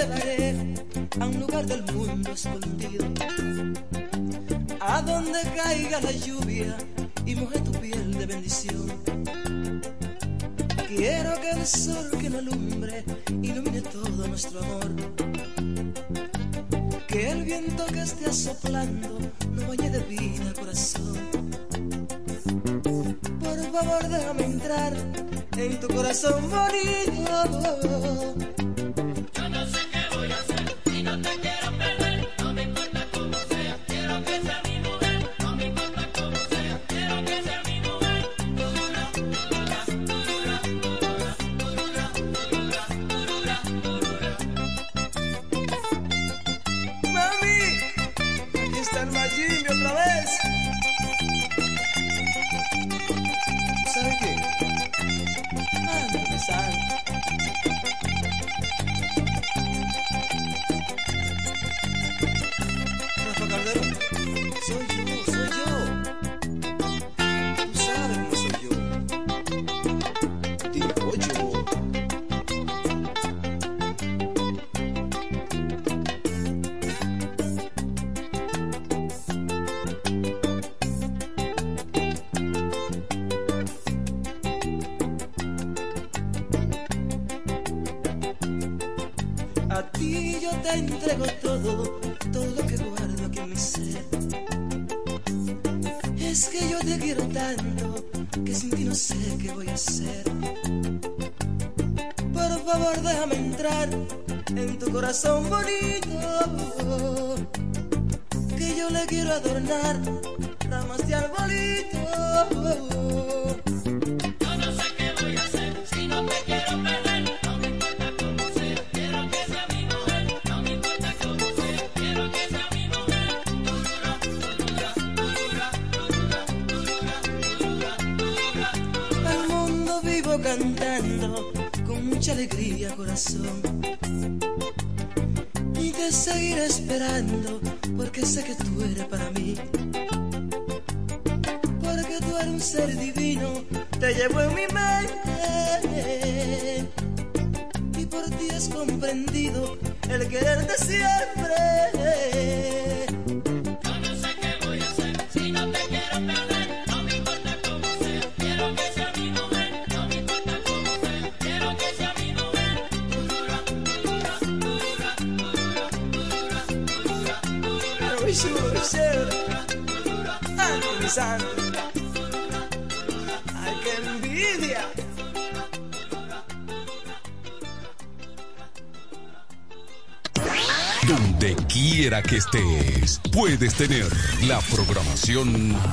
llevaré a un lugar del mundo escondido, a donde caiga la lluvia y moje tu piel de bendición. Quiero que el sol que me alumbre ilumine todo nuestro amor. Que el viento que esté soplando no bañe de vida corazón. Por favor déjame entrar en tu corazón bonito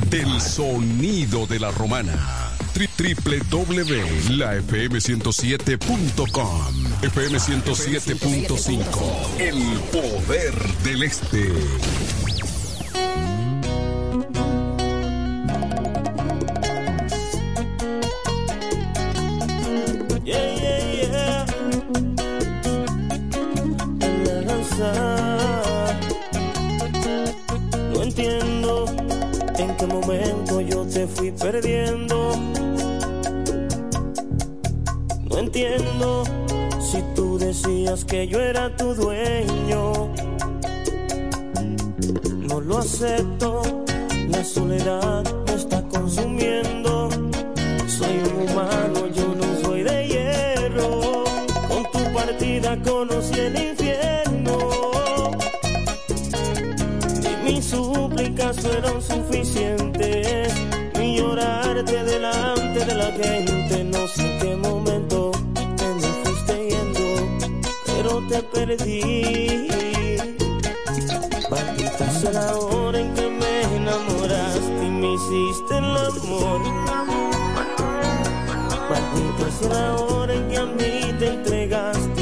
del sonido de la romana. www.lafm107.com FM 107.5 El poder del este. Lo acepto, la soledad me está consumiendo. Soy un humano, yo no soy de hierro. Con tu partida conocí el infierno. Y mis súplicas fueron suficientes delante de la gente. No sé en qué momento te me fuiste yendo, pero te perdí. Sea la hora en que me enamoraste y me hiciste el amor. Maldita sea la hora en que a mí te entregaste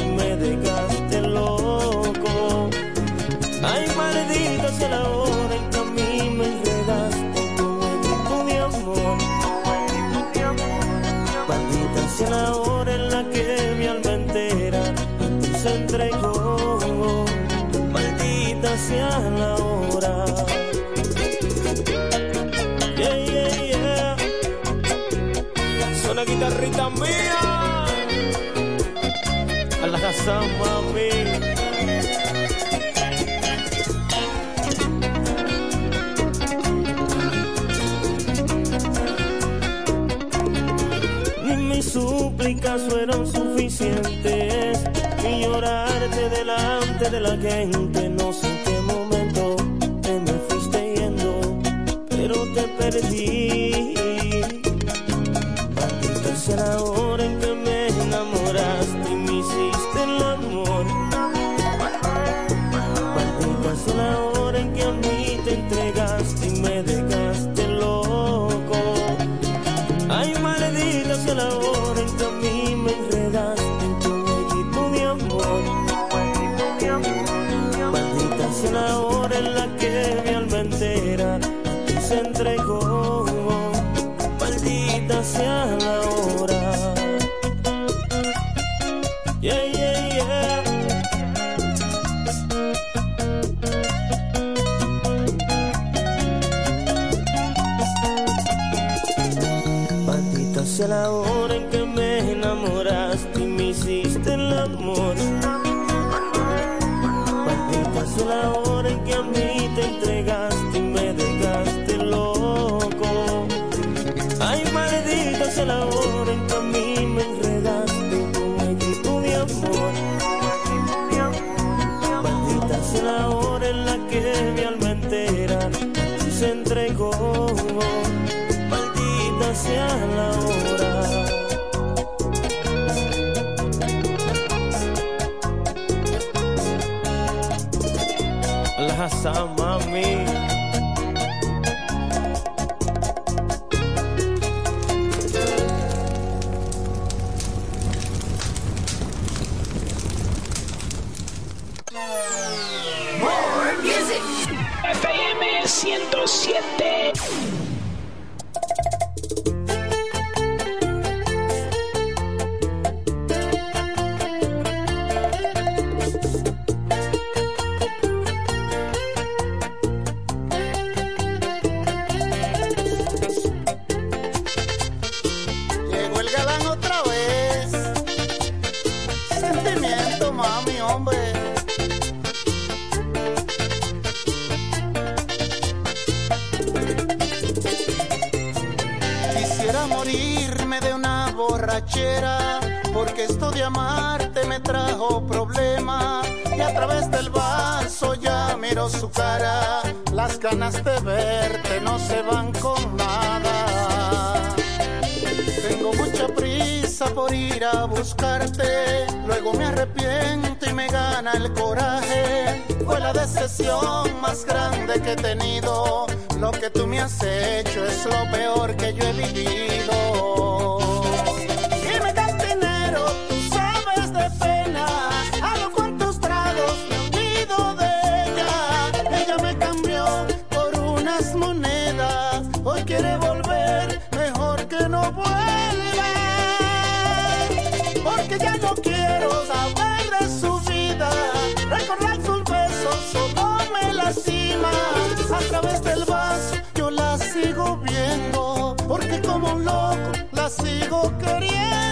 mía. A la casa, mami. Ni mis súplicas fueron suficientes. Y llorarte delante de la gente. No sé en qué momento te me fuiste yendo, pero te perdí pasa, mami? porque esto de amarte me trajo problema. Y a través del vaso ya miro su cara, las ganas de verte no se van con nada. Tengo mucha prisa por ir a buscarte, luego me arrepiento y me gana el coraje. Fue la decepción más grande que he tenido, lo que tú me has hecho es lo peor que yo he vivido. Sabes de pena, a lo cuantos tragos olvido de ella. Ella me cambió por unas monedas. Hoy quiere volver, mejor que no vuelve Porque ya no quiero saber de su vida. Recordar sus besos solo me lastima. A través del vaso yo la sigo viendo, porque como un loco la sigo queriendo.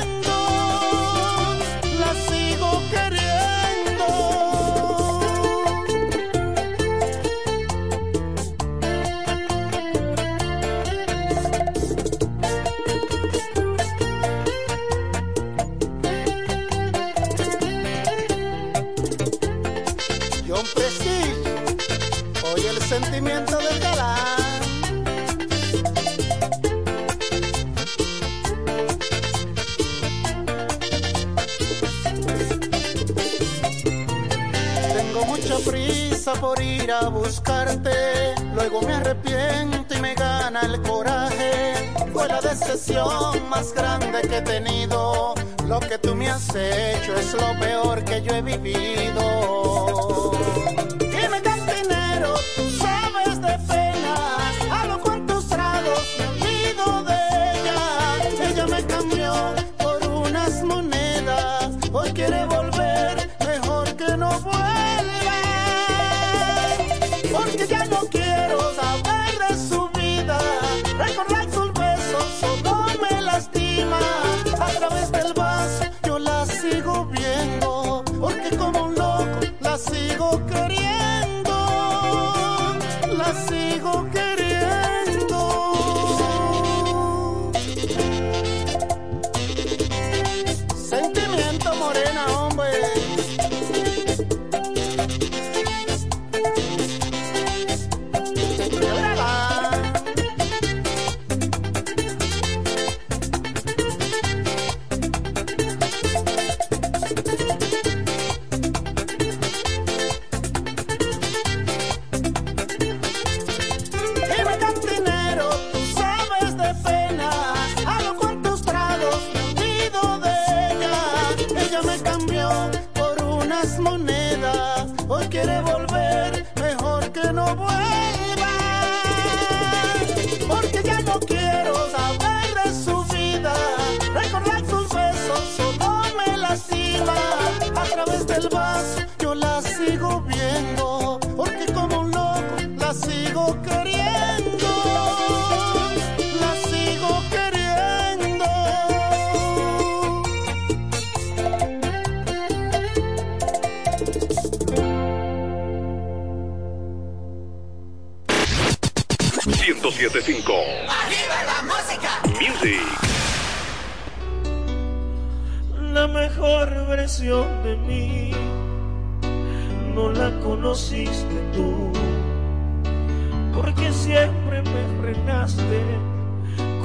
decepción más grande que he tenido. Lo que tú me has hecho es lo peor que yo he vivido. Dime, cantinero, tú.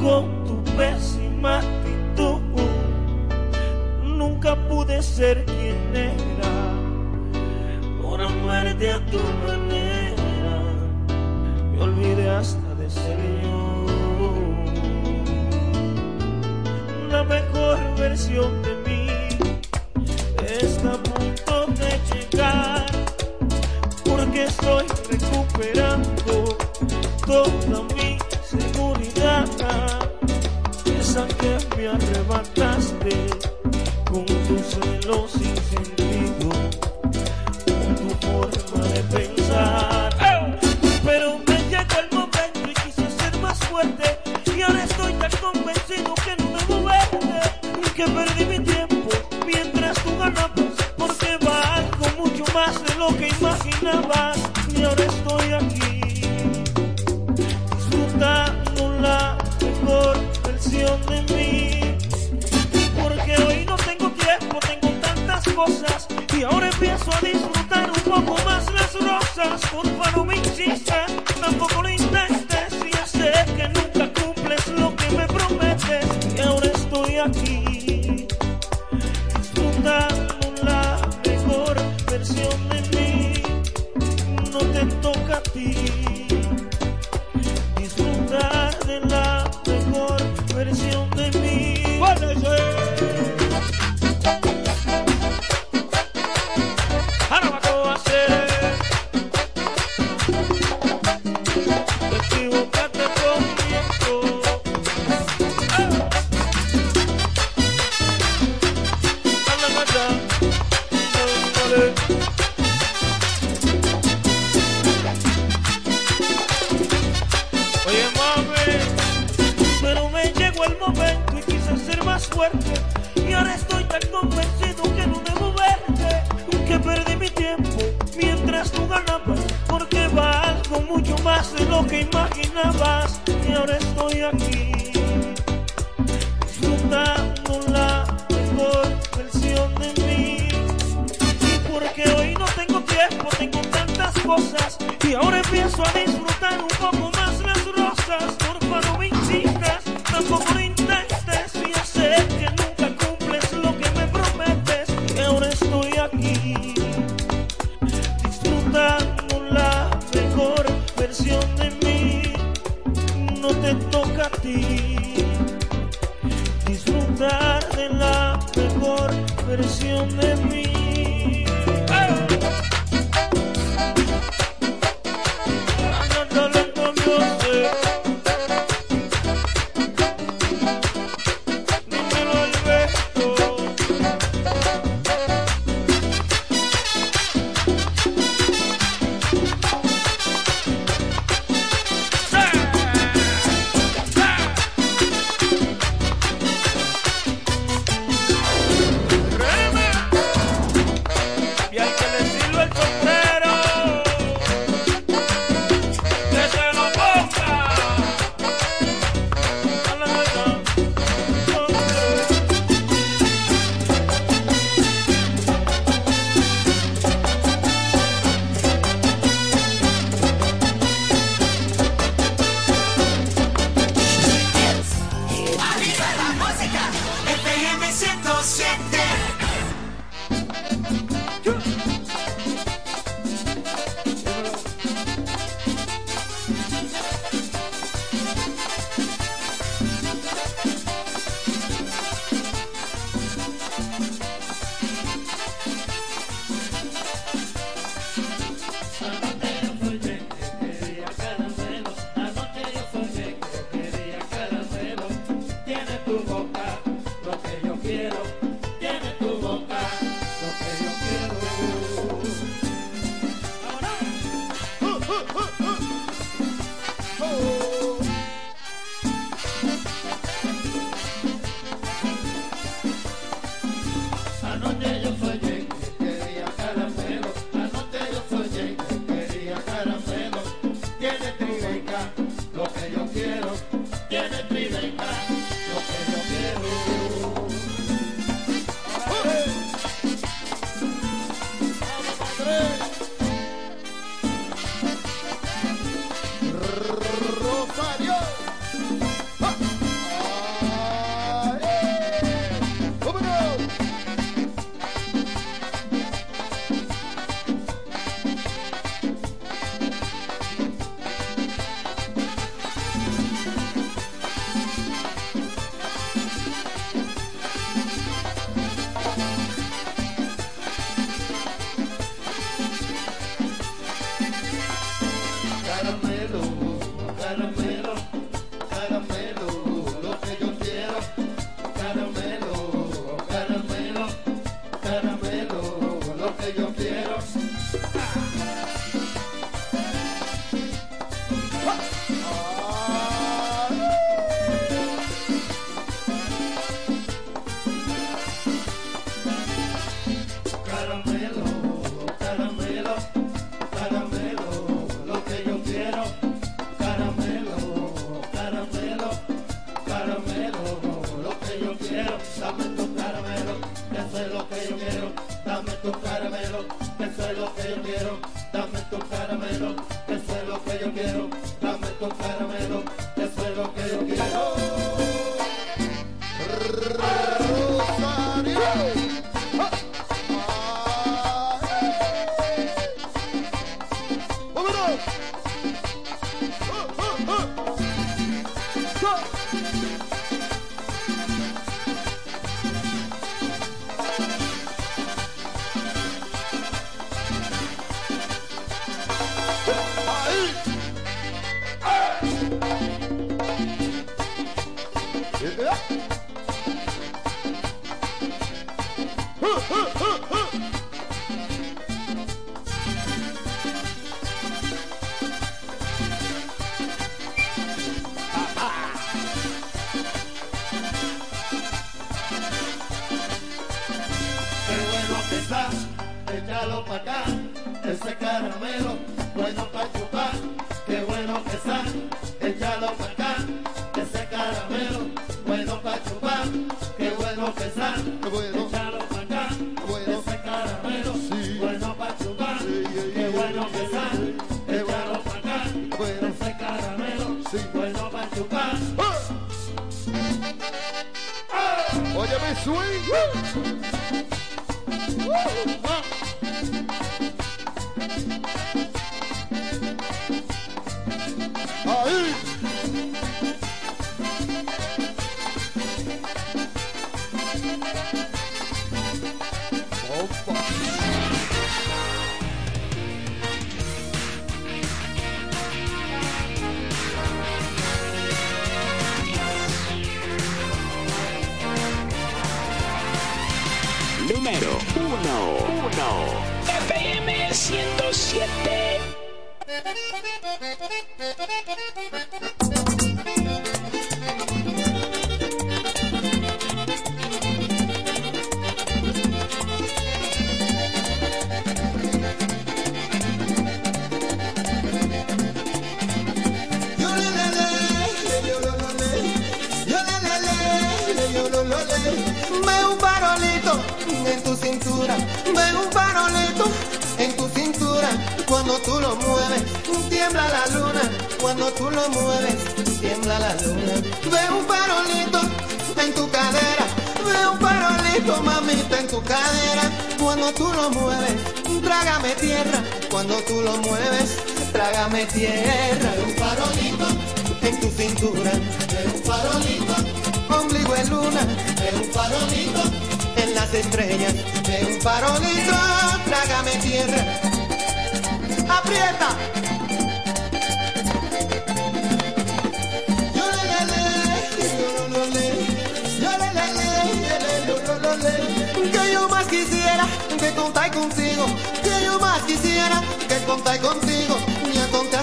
con tu pésima actitud. Nunca pude ser quien era por amarte a tu manera. Me olvidé hasta de ser yo. La mejor versión de mí está a punto de llegar porque estoy recuperando toda número 1. 1. FM 107. tú lo mueves, tiembla la luna. Cuando tú lo mueves, tiembla la luna. Ve un farolito en tu cadera, ve un farolito, mamita, en tu cadera. Cuando tú lo mueves, trágame tierra. Cuando tú lo mueves, trágame tierra. Ve un farolito en tu cintura, ve un farolito, ombligo en luna, ve un farolito. En las estrellas, ve un farolito, trágame tierra, aprieta. Que yo más quisiera que contar contigo, que yo más quisiera que contar contigo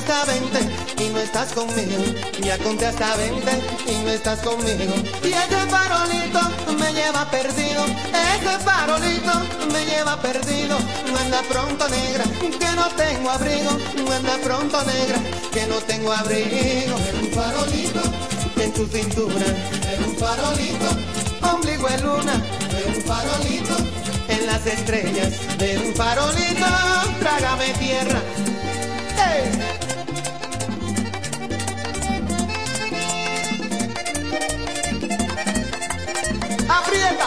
hasta 20 y no estás conmigo. Ya conté hasta 20 y no estás conmigo. Y ese farolito me lleva perdido. Ese farolito me lleva perdido. Anda pronto negra, que no tengo abrigo. Anda pronto negra, que no tengo abrigo. un farolito en tu cintura. un farolito, ombligo de luna. un farolito en las estrellas. De un farolito, trágame tierra. ¡Aprieta!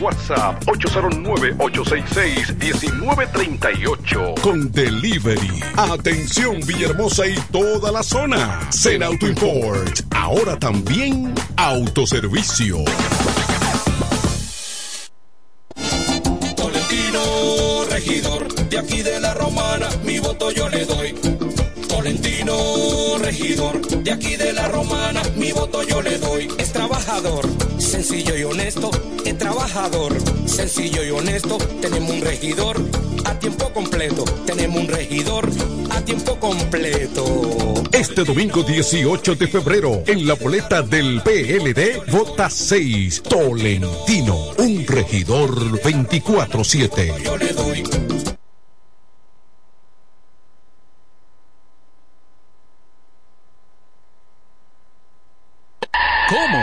WhatsApp 809-866-1938. Con delivery. Atención Villahermosa y toda la zona. Zen Auto Import. Ahora también autoservicio. Tolentino, regidor, de aquí de la romana, mi voto yo le doy. Tolentino, regidor, de aquí de la romana, mi voto yo le doy. Es trabajador, sencillo y honesto, es trabajador, sencillo y honesto. Tenemos un regidor a tiempo completo, tenemos un regidor a tiempo completo. Este domingo 18 de febrero, en la boleta del PLD, vota 6, Tolentino, un regidor 24-7. Yo le doy. ¿Cómo?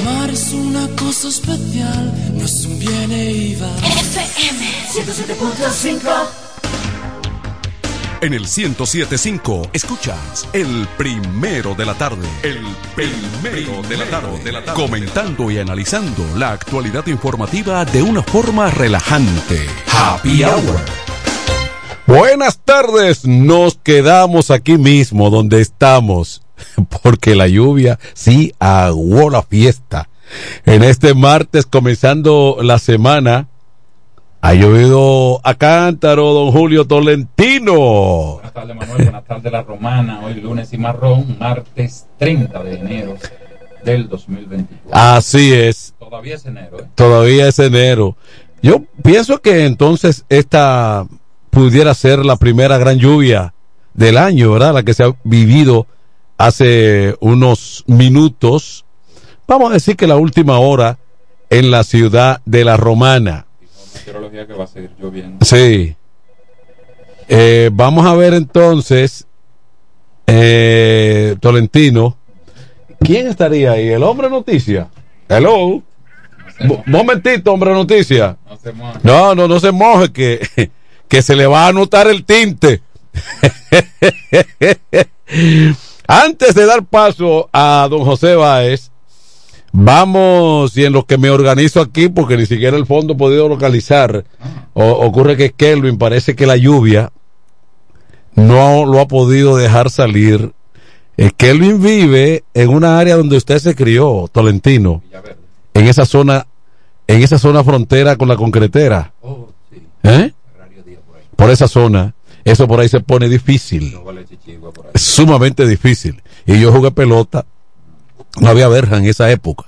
Amar es una cosa especial, no es un bien e iba. FM 107.5 En el 1075 escuchas el primero de la tarde. El primero de la tarde. De la tarde. Comentando y analizando la actualidad informativa de una forma relajante. Happy Hour. Buenas tardes, nos quedamos aquí mismo donde estamos, porque la lluvia sí aguó la fiesta. En este martes, comenzando la semana, ha llovido a cántaro, don Julio Tolentino. Buenas tardes, Manuel. Buenas tardes, La Romana. Hoy lunes y marrón, martes 30 de enero del 2024. Así es. Todavía es enero. ¿eh? Todavía es enero. Yo pienso que entonces esta pudiera ser la primera gran lluvia del año, ¿verdad? La que se ha vivido hace unos minutos. Vamos a decir que la última hora en la ciudad de la Romana. Meteorología que va a seguir lloviendo. Sí. Eh, vamos a ver entonces, eh, Tolentino. ¿Quién estaría ahí? ¿El hombre noticia? Hello. Mo- Momentito, hombre noticia. No se moje. No, no, no se moje, que, que se le va a anotar el tinte. Antes de dar paso a don José Báez, Vamos, y en lo que me organizo aquí, porque ni siquiera el fondo he podido localizar, ocurre que Kelvin parece que la lluvia no lo ha podido dejar salir. Eh, Kelvin vive en una área donde usted se crió, Tolentino, en esa zona, en esa zona frontera con la concretera. Oh, ¿Eh? Por esa zona, eso por ahí se pone difícil, sumamente difícil. Y yo jugué pelota no había verja en esa época.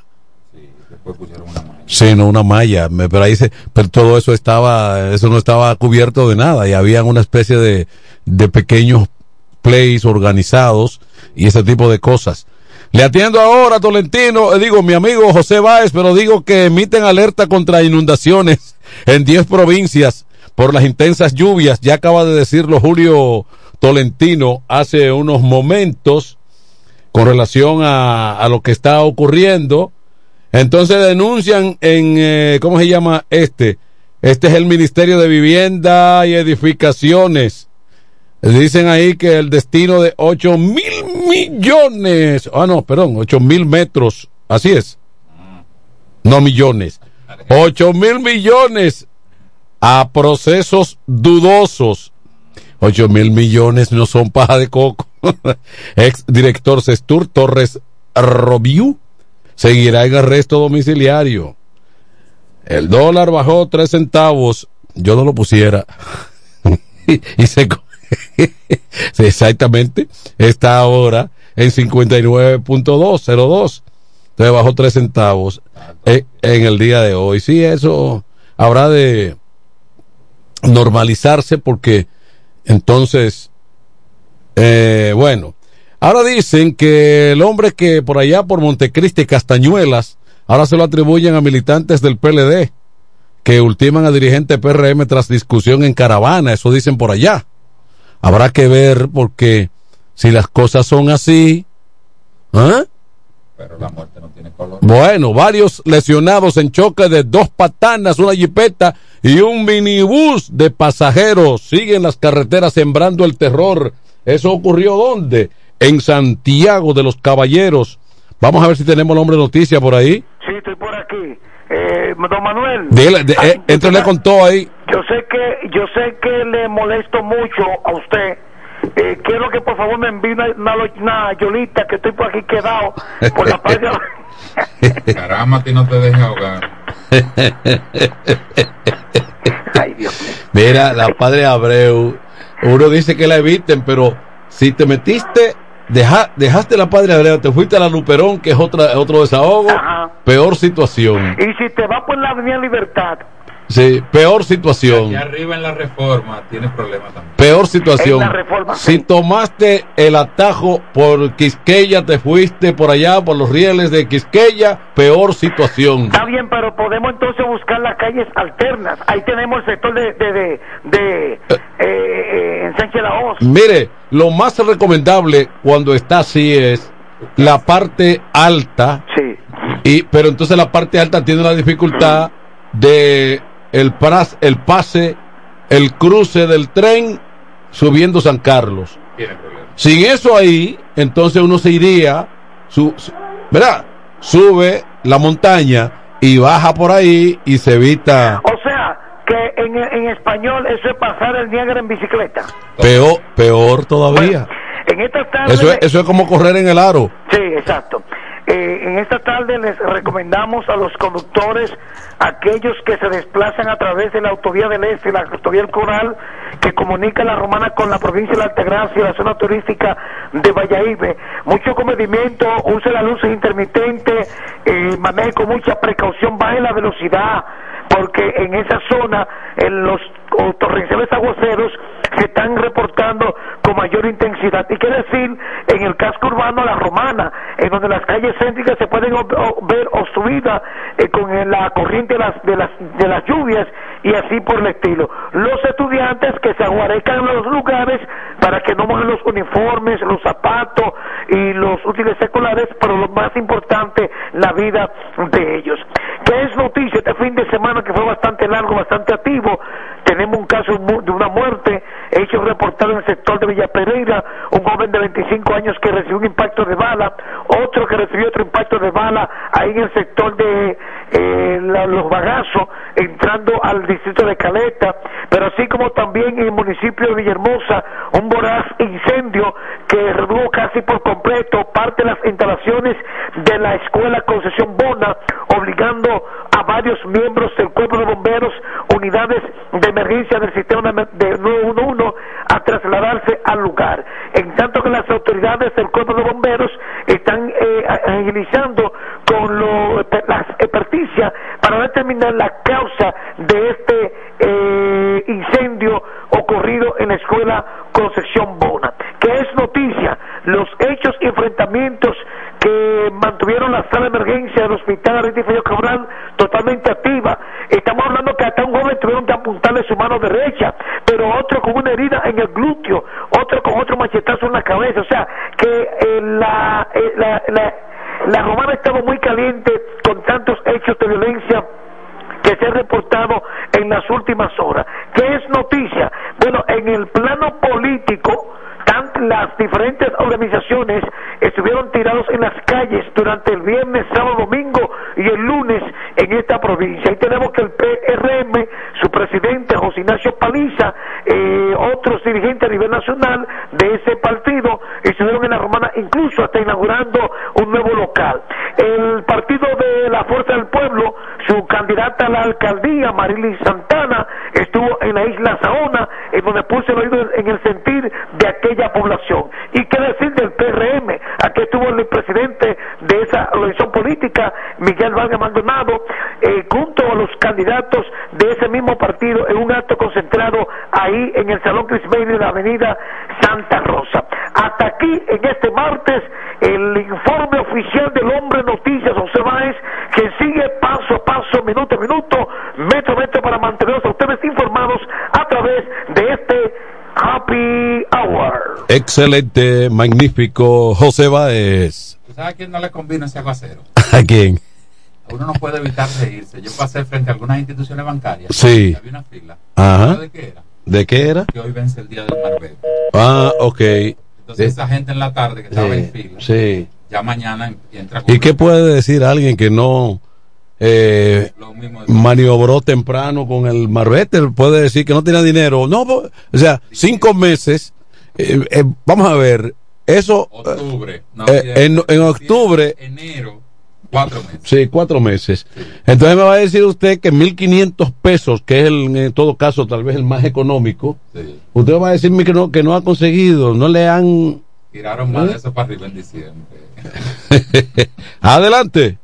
Sí, después pusieron una malla. Sí, no, una malla. pero ahí se, pero todo eso estaba, eso no estaba cubierto de nada y había una especie de, de pequeños plays organizados y ese tipo de cosas. Le atiendo ahora, Tolentino, eh, digo, mi amigo José Báez, pero digo que emiten alerta contra inundaciones en 10 provincias por las intensas lluvias. Ya acaba de decirlo Julio Tolentino hace unos momentos con relación a, lo que está ocurriendo. Entonces denuncian en, eh, ¿cómo se llama este? Este es el Ministerio de Vivienda y Edificaciones. Dicen ahí que el destino de 8 mil millones, ah no, perdón, 8 mil metros, así es. No millones. 8 mil millones a procesos dudosos. 8 mil millones no son paja de coco. Ex director Sestur Torres Robiu seguirá en arresto domiciliario. El dólar bajó tres centavos. Yo no lo pusiera. y se exactamente está ahora en 59.202. Entonces bajó tres centavos en, en el día de hoy. Sí, eso habrá de normalizarse porque entonces eh, bueno, ahora dicen que el hombre que por allá por Montecristi Castañuelas, ahora se lo atribuyen a militantes del PLD, que ultiman a dirigente PRM tras discusión en caravana, eso dicen por allá. Habrá que ver porque si las cosas son así, ¿eh? Pero la muerte no tiene color. Bueno, varios lesionados en choque de dos patanas, una jipeta y un minibús de pasajeros. Siguen las carreteras sembrando el terror ¿Eso ocurrió dónde? En Santiago de los Caballeros. Vamos a ver si tenemos el hombre noticia por ahí. Sí, estoy por aquí. Eh, don Manuel. Dile, eh, entonces le contó ahí. Yo sé que yo sé que le molesto mucho a usted. Eh, quiero que por favor me envíe una, una, yolita que estoy por aquí quedado por la parte Caramba, ti no te dejes ahogar. Ay, Dios mío. Mira, la padre Abreu uno dice que la eviten, pero si te metiste, deja, dejaste la Padre Abreu, te fuiste a la Luperón, que es otra, otro desahogo, peor situación. Y si te vas por la Avenida Libertad, Sí, peor situación. Allá arriba en la reforma tienes problemas también. Peor situación. si tomaste el atajo por Quisqueya, te fuiste por allá, por los rieles de Quisqueya, peor situación. Está bien, pero podemos entonces buscar las calles alternas. Ahí tenemos el sector de, de, de, eh. Eh, eh, Sánchez La Mire, lo más recomendable cuando está así es la parte alta. Sí. Y, pero entonces la parte alta tiene la dificultad de el, el pase, el cruce del tren subiendo San Carlos. Sin eso ahí, entonces uno se iría, su, ¿verdad? Sube la montaña y baja por ahí y se evita. O sea, que en, en español eso es pasar el Niágara en bicicleta. Peor, peor todavía. en esta eso, es, eso es como correr en el aro. Sí, exacto. Eh, en esta tarde les recomendamos a los conductores, aquellos que se desplazan a través de la autovía del Este, la autovía del Coral, que comunica la Romana con la provincia de la Altagracia y la zona turística de Valladolid. Mucho comedimiento, use la luz intermitente, eh, maneje con mucha precaución, baje la velocidad, porque en esa zona, en los torrenciales aguaceros, se están reportando con mayor intensidad. Y quiere decir, en el casco urbano La Romana, donde las calles céntricas se pueden ver obstruidas eh, con la corriente de las, de, las, de las lluvias y así por el estilo. Los estudiantes que se aguarecan en los lugares para que no mojen los uniformes, los zapatos y los útiles escolares, pero lo más importante, la vida de ellos. ¿Qué es noticia este fin de semana que fue bastante largo, bastante activo? Tenemos un caso de una muerte hecha hecho reportado en el sector de Villa Pereira, un joven de 25 años que recibió un impacto de bala, otro que recibió otro impacto de bala ahí en el sector de eh, Los Bagazos, entrando al distrito de Caleta, pero así como también en el municipio de Villahermosa, un voraz incendio que redujo casi por completo parte de las instalaciones de la escuela Concesión Bona, obligando a varios miembros del cuerpo de bomberos, unidades de emergencia del sistema de 911 a trasladarse al lugar. En tanto que las autoridades del cuerpo de bomberos están eh, agilizando con lo, las experticias para determinar la causa de este eh, incendio ocurrido en la escuela Concepción Bona. Que es noticia, los hechos y enfrentamientos que mantuvieron la sala de emergencia del hospital Aristides Cabral totalmente activa. Estamos hablando que hasta un joven tuvieron que apuntarle su mano derecha, con una herida en el glúteo, otro con otro machetazo en la cabeza. O sea, que eh, la, eh, la, la, la romana estaba muy caliente con tantos hechos de violencia que se ha reportado en las últimas horas. ¿Qué es noticia? Bueno, en el plano político, las diferentes organizaciones estuvieron tirados en las calles durante el viernes, sábado, domingo y el lunes en esta provincia. Ahí tenemos que el PRM, presidente José Ignacio Paliza, eh, otros dirigentes a nivel nacional de ese partido estuvieron en la Romana, incluso hasta inaugurando un nuevo local. El partido de la Fuerza del Pueblo, su candidata a la alcaldía, Marilis Santana, estuvo en la isla Saona, en donde puso el oído en el sentir de aquella población. ¿Y qué decir del PRM? Aquí estuvo el presidente de esa organización política, Miguel Vargas Maldonado, eh, candidatos de ese mismo partido en un acto concentrado ahí en el Salón Crisbeil de la Avenida Santa Rosa. Hasta aquí, en este martes, el informe oficial del Hombre Noticias, José Báez, que sigue paso a paso, minuto a minuto, metro a metro para mantenerlos a ustedes informados a través de este Happy Hour. Excelente, magnífico, José Báez. ¿Sabes a quién no le conviene ese aguacero? ¿A quién? Uno no puede evitar reírse. Yo pasé frente a algunas instituciones bancarias. Sí. Había una fila. Ajá. ¿De qué era? ¿De qué era? Que hoy vence el día del Marbete. Ah, ok. Entonces, esa gente en la tarde que estaba sí, en fila, Sí. ya mañana entra ¿Y qué puede decir alguien que no eh, maniobró temprano con el marbete? Puede decir que no tenía dinero. No, o sea, cinco meses. eh, eh, vamos a ver, eso. octubre. No, eh, en, en octubre. enero, cuatro meses. Sí, cuatro meses. Entonces me va a decir usted que 1.500 pesos, que es el, en todo caso tal vez el más económico, usted va a decirme que no, que no ha conseguido, no le han... Tiraron más ¿Eh? de eso para arriba en diciembre. Adelante.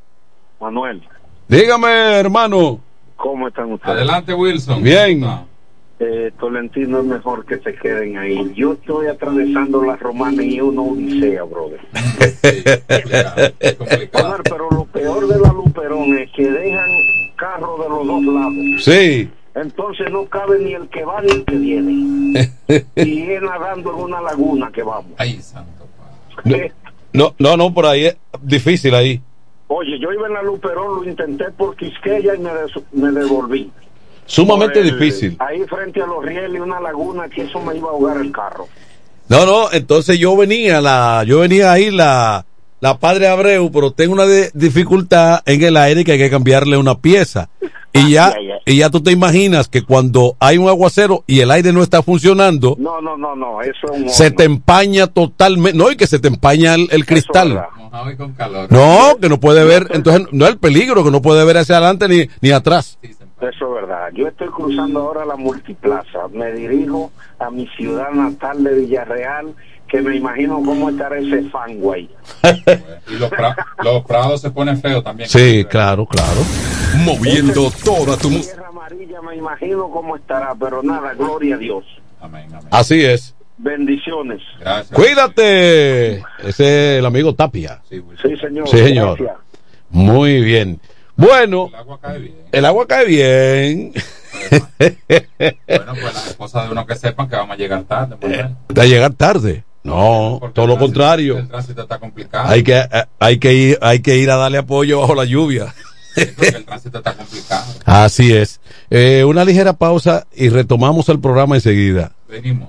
Manuel, Dígame, hermano. ¿cómo están ustedes? Adelante, Wilson. Bien. Eh, Tolentino es mejor que se queden ahí. Yo estoy atravesando la romana y uno odisea, brother. Omar, pero lo peor de la Luperón es que dejan carros de los dos lados. Sí. Entonces no cabe ni el que va ni el que viene. y es nadando en una laguna que vamos. Ay, santo. No, no, no, por ahí es difícil ahí. Oye, yo iba en la Luperón, lo intenté por Quisqueya y me, des- me devolví. Sumamente el- difícil. Ahí frente a los rieles, una laguna que eso me iba a ahogar el carro. No, no, entonces yo venía, la, yo venía ahí la, la Padre Abreu, pero tengo una de- dificultad en el aire que hay que cambiarle una pieza. Y ya, y ya tú te imaginas que cuando hay un aguacero y el aire no está funcionando, No, no, no, no, eso es un se te empaña totalmente, no, y que se te empaña el, el cristal. Mojado y con calor. No, que no puede ver, entonces no es el peligro, que no puede ver hacia adelante ni, ni atrás. Eso es verdad. Yo estoy cruzando ahora la multiplaza. Me dirijo a mi ciudad natal de Villarreal, que me imagino cómo estará ese fanway. Y los, pra- los prados se ponen feos también. Sí, claro, claro. Moviendo toda tu música. Tierra amarilla me imagino cómo estará, pero nada, gloria a Dios. Así es. Bendiciones. Gracias. Cuídate. Ese es el amigo Tapia. Sí, señor. Sí, señor. Gracias. Muy bien. Bueno, el agua cae bien. Bueno, pues la esposa de uno que sepan que vamos a llegar tarde. Manuel. De llegar tarde. No, todo lo contrario. El tránsito está complicado. Hay que, eh, hay que ir, hay que ir a darle apoyo bajo la lluvia. Porque el tránsito está complicado. Así es. Eh, una ligera pausa y retomamos el programa enseguida. Venimos.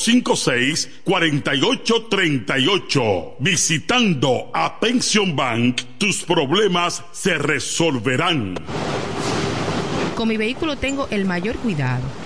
556-4838. Visitando a Pension Bank, tus problemas se resolverán. Con mi vehículo tengo el mayor cuidado.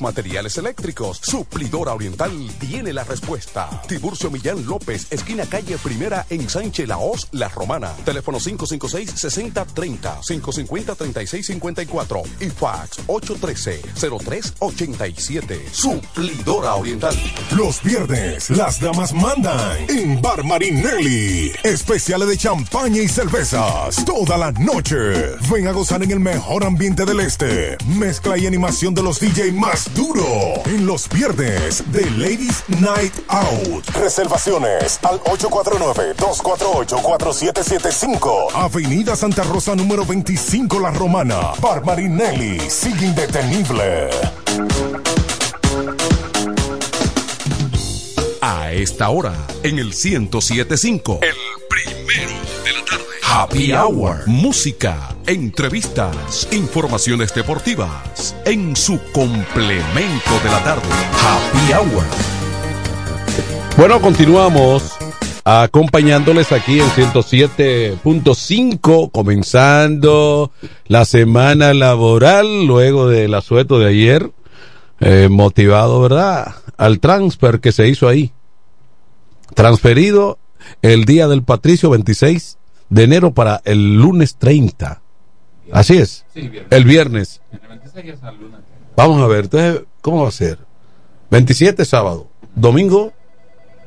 materiales eléctricos, Suplidora Oriental tiene la respuesta. Tiburcio Millán López, esquina calle Primera en Sánchez Laos, La Romana. Teléfono 556-6030, 550-3654 y fax 813-0387. Suplidora Oriental. Los viernes, las damas mandan en Bar Marinelli. Especiales de champaña y cervezas. Toda la noche. Ven a gozar en el mejor ambiente del este. Mezcla y animación de los DJ más duro. En los viernes de Ladies Night Out. Reservaciones al 849-248-4775. Avenida Santa Rosa número 25 La Romana. Bar Marinelli. Sigue indetenible. A esta hora, en el 1075, el primero. Happy Hour. Música, entrevistas, informaciones deportivas. En su complemento de la tarde. Happy Hour. Bueno, continuamos acompañándoles aquí en 107.5, comenzando la semana laboral luego del asueto de ayer, eh, motivado, ¿verdad? Al transfer que se hizo ahí. Transferido el día del Patricio 26 de enero para el lunes 30. Así es. Sí, viernes. El viernes. En el 26 es el lunes. Vamos a ver, entonces, ¿cómo va a ser? 27 sábado, domingo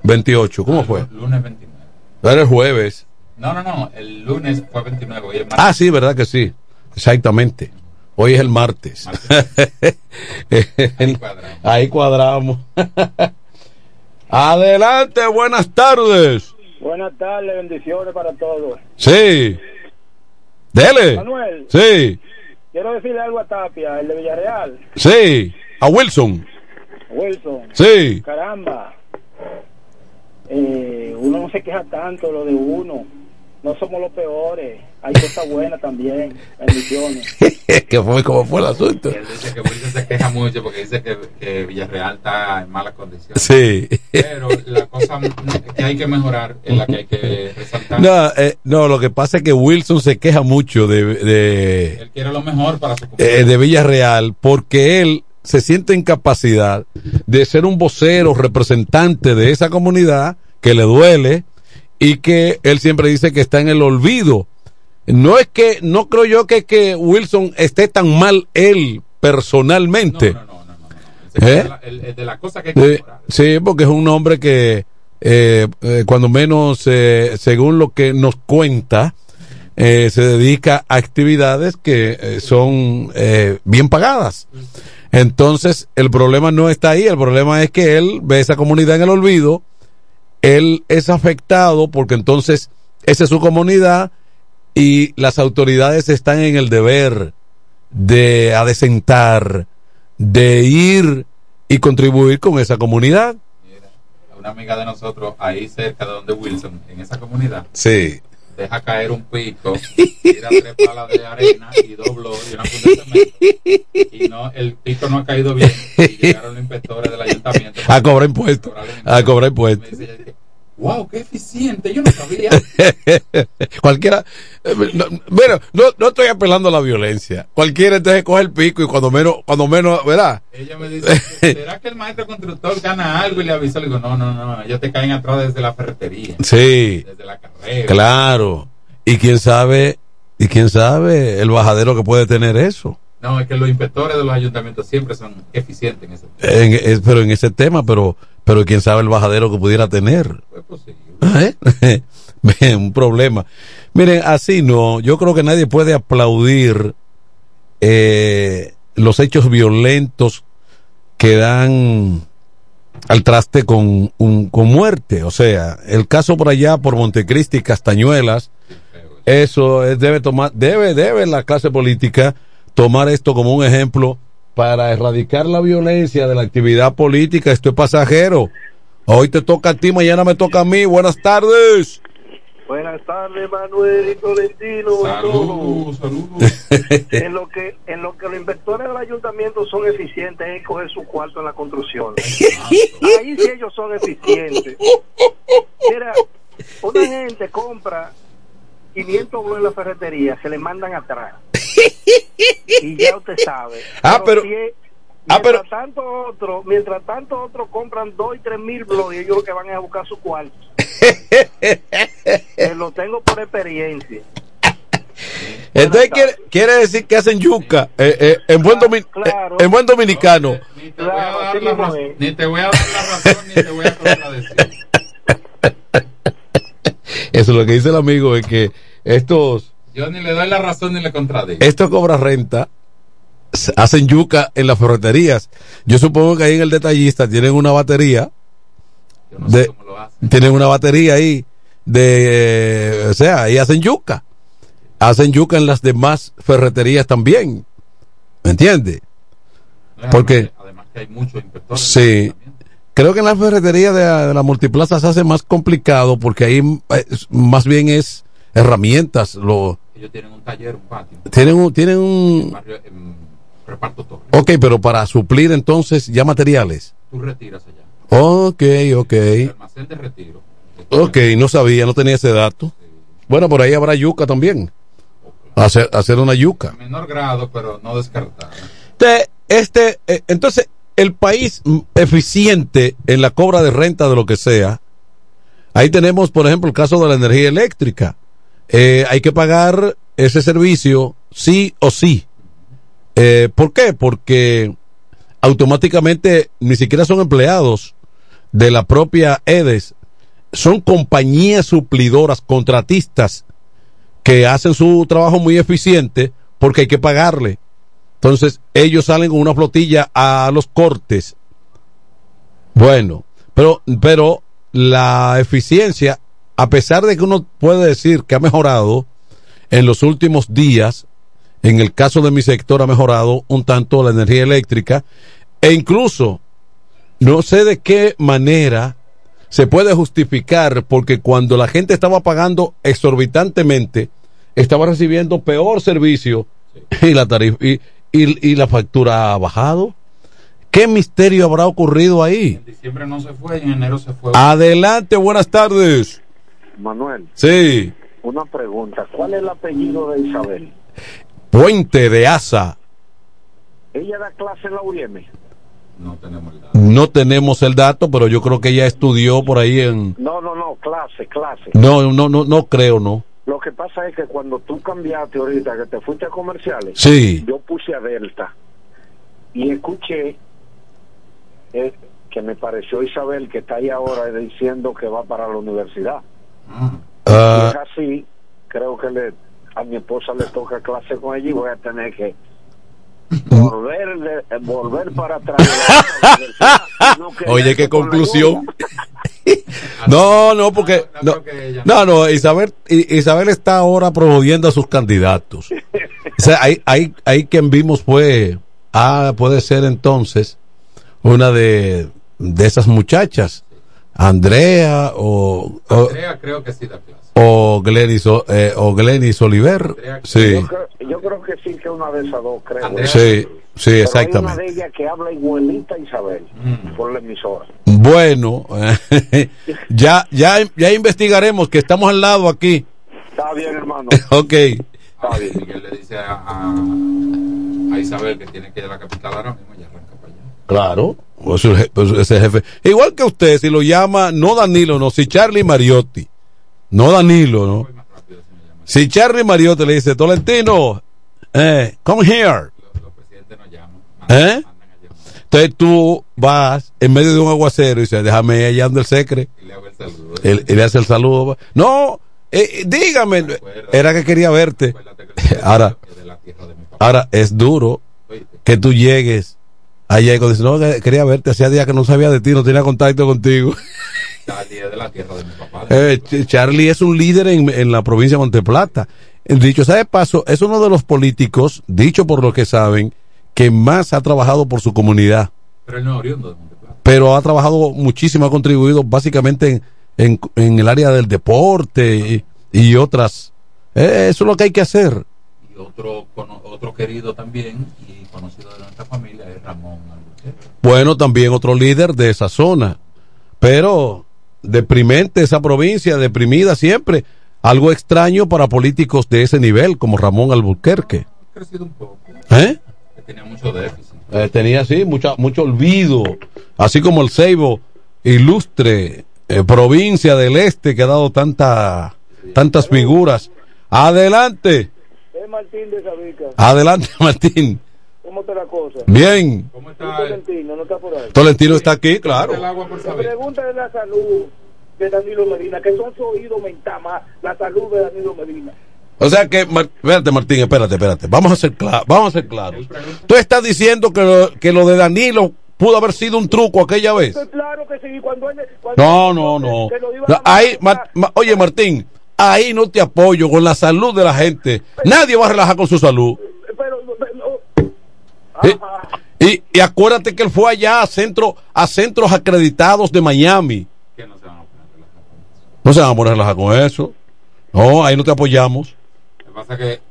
28, ¿cómo fue? Lunes 29. Era el jueves. No, no, no. El lunes fue 29. Hoy es martes. Ah, sí, verdad que sí. Exactamente. Hoy es el martes. Ahí cuadramos. Adelante, buenas tardes. Buenas tardes, bendiciones para todos. Sí. Dele. Manuel. Sí. Quiero decirle algo a Tapia, el de Villarreal. Sí. A Wilson. Wilson. Sí. Caramba. Eh, uno no se queja tanto lo de uno. No somos los peores. Hay cosas buenas también. Bendiciones. ¿Qué fue? ¿Cómo fue el asunto? Él dice que Wilson se queja mucho porque dice que, que Villarreal está en malas condiciones. Sí. Pero la cosa que hay que mejorar es la que hay que resaltar. No, eh, no, lo que pasa es que Wilson se queja mucho de, de, Él quiere lo mejor para su eh, de Villarreal porque él se siente en capacidad de ser un vocero representante de esa comunidad que le duele y que él siempre dice que está en el olvido. No es que, no creo yo que, que Wilson esté tan mal él personalmente. ¿Eh? El, el de la cosa que hay que Eh, sí, porque es un hombre que, eh, eh, cuando menos, eh, según lo que nos cuenta, eh, se dedica a actividades que eh, son eh, bien pagadas. Entonces, el problema no está ahí, el problema es que él ve esa comunidad en el olvido, él es afectado porque entonces esa es su comunidad y las autoridades están en el deber de adecentar, de ir y contribuir con esa comunidad. Una amiga de nosotros ahí cerca de donde Wilson, en esa comunidad, Sí. Deja caer un pico, tira tres palas de arena y dos blogs y una funda de cemento. Y no, el pico no ha caído bien. Y llegaron los inspectores del ayuntamiento. A cobrar impuestos. A cobrar impuestos. Wow, qué eficiente, yo no sabía. Cualquiera, eh, no, bueno, no, no estoy apelando a la violencia. Cualquiera entonces coge el pico y cuando menos, cuando menos, ¿verdad? Ella me dice, ¿será que el maestro constructor gana algo? Y le avisó, le digo, no, no, no, ellos te caen atrás desde la ferretería. Sí. Desde la carrera. Claro. Y quién sabe, y quién sabe el bajadero que puede tener eso. No, es que los inspectores de los ayuntamientos siempre son eficientes en ese tema. En- es- pero en ese tema, pero, pero quién sabe el bajadero que pudiera tener. Pues posible. ¿Eh? Un problema. Miren, así no, yo creo que nadie puede aplaudir eh, los hechos violentos que dan al traste con, un, con muerte. O sea, el caso por allá, por Montecristi y Castañuelas, eso es- debe tomar, debe, debe la clase política tomar esto como un ejemplo para erradicar la violencia de la actividad política. Esto es pasajero. Hoy te toca a ti, mañana me toca a mí. Buenas tardes. Buenas tardes, Manuel y Tolentino. y todos. En lo que en lo que los inspectores del ayuntamiento son eficientes es coger su cuarto en la construcción. Ahí sí ellos son eficientes. Mira, una gente compra 500 bloques en la ferretería, se le mandan atrás. y ya usted sabe. Ah, pero- si ah, pero- mientras tanto otro, mientras tanto otros compran dos y tres mil blogs y ellos lo que van es a buscar su cuarto. Eh, lo tengo por experiencia. Entonces quiere, quiere decir que hacen yuca eh, eh, en, buen domi- eh, en buen dominicano. Ni te, voy a dar la razón, ni te voy a dar la razón, ni te voy a contradecir. Eso es lo que dice el amigo, es que estos, Yo ni le doy la razón ni le contradigo. estos cobra renta hacen yuca en las ferreterías. Yo supongo que ahí en el detallista tienen una batería. de, tienen una batería ahí de, o sea, ahí hacen yuca. Hacen yuca en las demás ferreterías también. ¿Me entiende? Porque, Además que hay muchos inspectores. sí, creo que en la ferretería de, la- de la multiplaza se hace más complicado porque ahí eh, es- más bien es herramientas. Lo, Ellos tienen un taller, un patio. tienen un, tienen un, Barrio, reparto Torres. ok, pero para suplir entonces ya materiales. Tú retiras allá. Ok, ok. Almacén de retiro. Ok, no sabía, no tenía ese dato. Bueno, por ahí habrá yuca también. Hacer, hacer una yuca. En menor grado, pero no descartar. Este, este, eh, entonces, el país eficiente en la cobra de renta de lo que sea, ahí tenemos, por ejemplo, el caso de la energía eléctrica. Eh, hay que pagar ese servicio sí o sí. Eh, ¿Por qué? Porque automáticamente ni siquiera son empleados de la propia EDES, son compañías suplidoras, contratistas, que hacen su trabajo muy eficiente porque hay que pagarle. Entonces, ellos salen con una flotilla a los cortes. Bueno, pero, pero la eficiencia, a pesar de que uno puede decir que ha mejorado en los últimos días, en el caso de mi sector ha mejorado un tanto la energía eléctrica, e incluso no sé de qué manera se puede justificar porque cuando la gente estaba pagando exorbitantemente, estaba recibiendo peor servicio y la tarifa y, y- y la factura ha bajado. ¿Qué misterio habrá ocurrido ahí? En diciembre no se fue y en enero se fue. Adelante, buenas tardes. Manuel, Sí, una pregunta. ¿Cuál es el apellido de Isabel? Puente de Asa. ¿Ella da clase en la URM? No tenemos el No tenemos el dato, pero yo creo que ella estudió por ahí en... No, no, no, clase, clase. No, no, no, no creo, no. Lo que pasa es que cuando tú cambiaste ahorita, que te fuiste a comerciales, Sí. yo puse a Delta y escuché eh, que me pareció Isabel que está ahí ahora diciendo que va para la universidad. Ah. Y es así, creo que le, a mi esposa le toca clase con ella y voy a tener que volver, de- eh, volver para atrás. no Oye, qué conclusión. No, no, porque no, no, no, Isabel, Isabel está ahora promoviendo a sus candidatos. O sea, ahí, ahí, ahí quien vimos fue, ah, puede ser entonces una de, de esas muchachas, Andrea o, o, Andrea creo que sí da clase. O Glenis, o, eh, o Glenis Oliver. Sí, Yo, creo, yo creo que sí que una de esas dos, creo. sí, sí, Pero Hay una exactamente. de ellas que habla igualita a Isabel Mm. por la emisora. Bueno, ya, ya, ya investigaremos que estamos al lado aquí. Está bien, hermano. Ok. Está bien. Miguel le dice a, a, a Isabel que tiene que ir a la capital ahora mismo y arranca para allá. Claro, pues pues ese jefe. Igual que usted, si lo llama, no Danilo, no, si Charlie Mariotti. No Danilo, ¿no? Si Charlie Mariotti le dice, Tolentino, eh, come here. ¿Eh? Entonces tú vas en medio de un aguacero y dices, déjame ir allá donde el secre. Él- y le hace el saludo. No, eh, eh, dígame, era que quería verte. Ahora, ahora es duro que tú llegues allá y dices, no, que quería verte, hacía días que no sabía de ti, no tenía contacto contigo. De la tierra de mi papá. Eh, Ch- Charlie es un líder en, en la provincia de Monteplata. Dicho sea de paso, es uno de los políticos, dicho por lo que saben, que más ha trabajado por su comunidad. Pero él no es oriundo de Monteplata. Pero ha trabajado muchísimo, ha contribuido básicamente en, en, en el área del deporte y, y otras. Eh, eso es lo que hay que hacer. Y otro, otro querido también y conocido de nuestra familia es Ramón Albuquerque. Bueno, también otro líder de esa zona. Pero deprimente esa provincia, deprimida siempre. Algo extraño para políticos de ese nivel, como Ramón Albuquerque. crecido un poco. ¿Eh? Tenía mucho déficit. Eh, tenía así mucha, mucho olvido, así como el Ceibo, ilustre eh, provincia del este que ha dado tanta, tantas figuras. Adelante, Es Martín de Sabica. adelante Martín. ¿Cómo está la cosa? Bien, ¿Cómo ¿Y está? Tolentino no está por ahí? Tolentino está aquí, claro. El agua por Me saber. pregunta de la salud de Danilo Medina, que son su oído mental más la salud de Danilo Medina. O sea que, Mar- espérate Martín, espérate, espérate, vamos a ser claros, vamos a ser claros. Tú estás diciendo que lo, que lo de Danilo pudo haber sido un truco aquella vez. Claro que sí, cuando él... cuando No, no, no. Ahí, Ma- Ma- oye Martín, ahí no te apoyo con la salud de la gente. Nadie va a relajar con su salud. Pero, pero- Y, y, y acuérdate que él fue allá a centro a centros acreditados de Miami. Que no se van a poner relajados. No se van a poner a relajar con eso. No, ahí no te apoyamos. Lo que pasa es que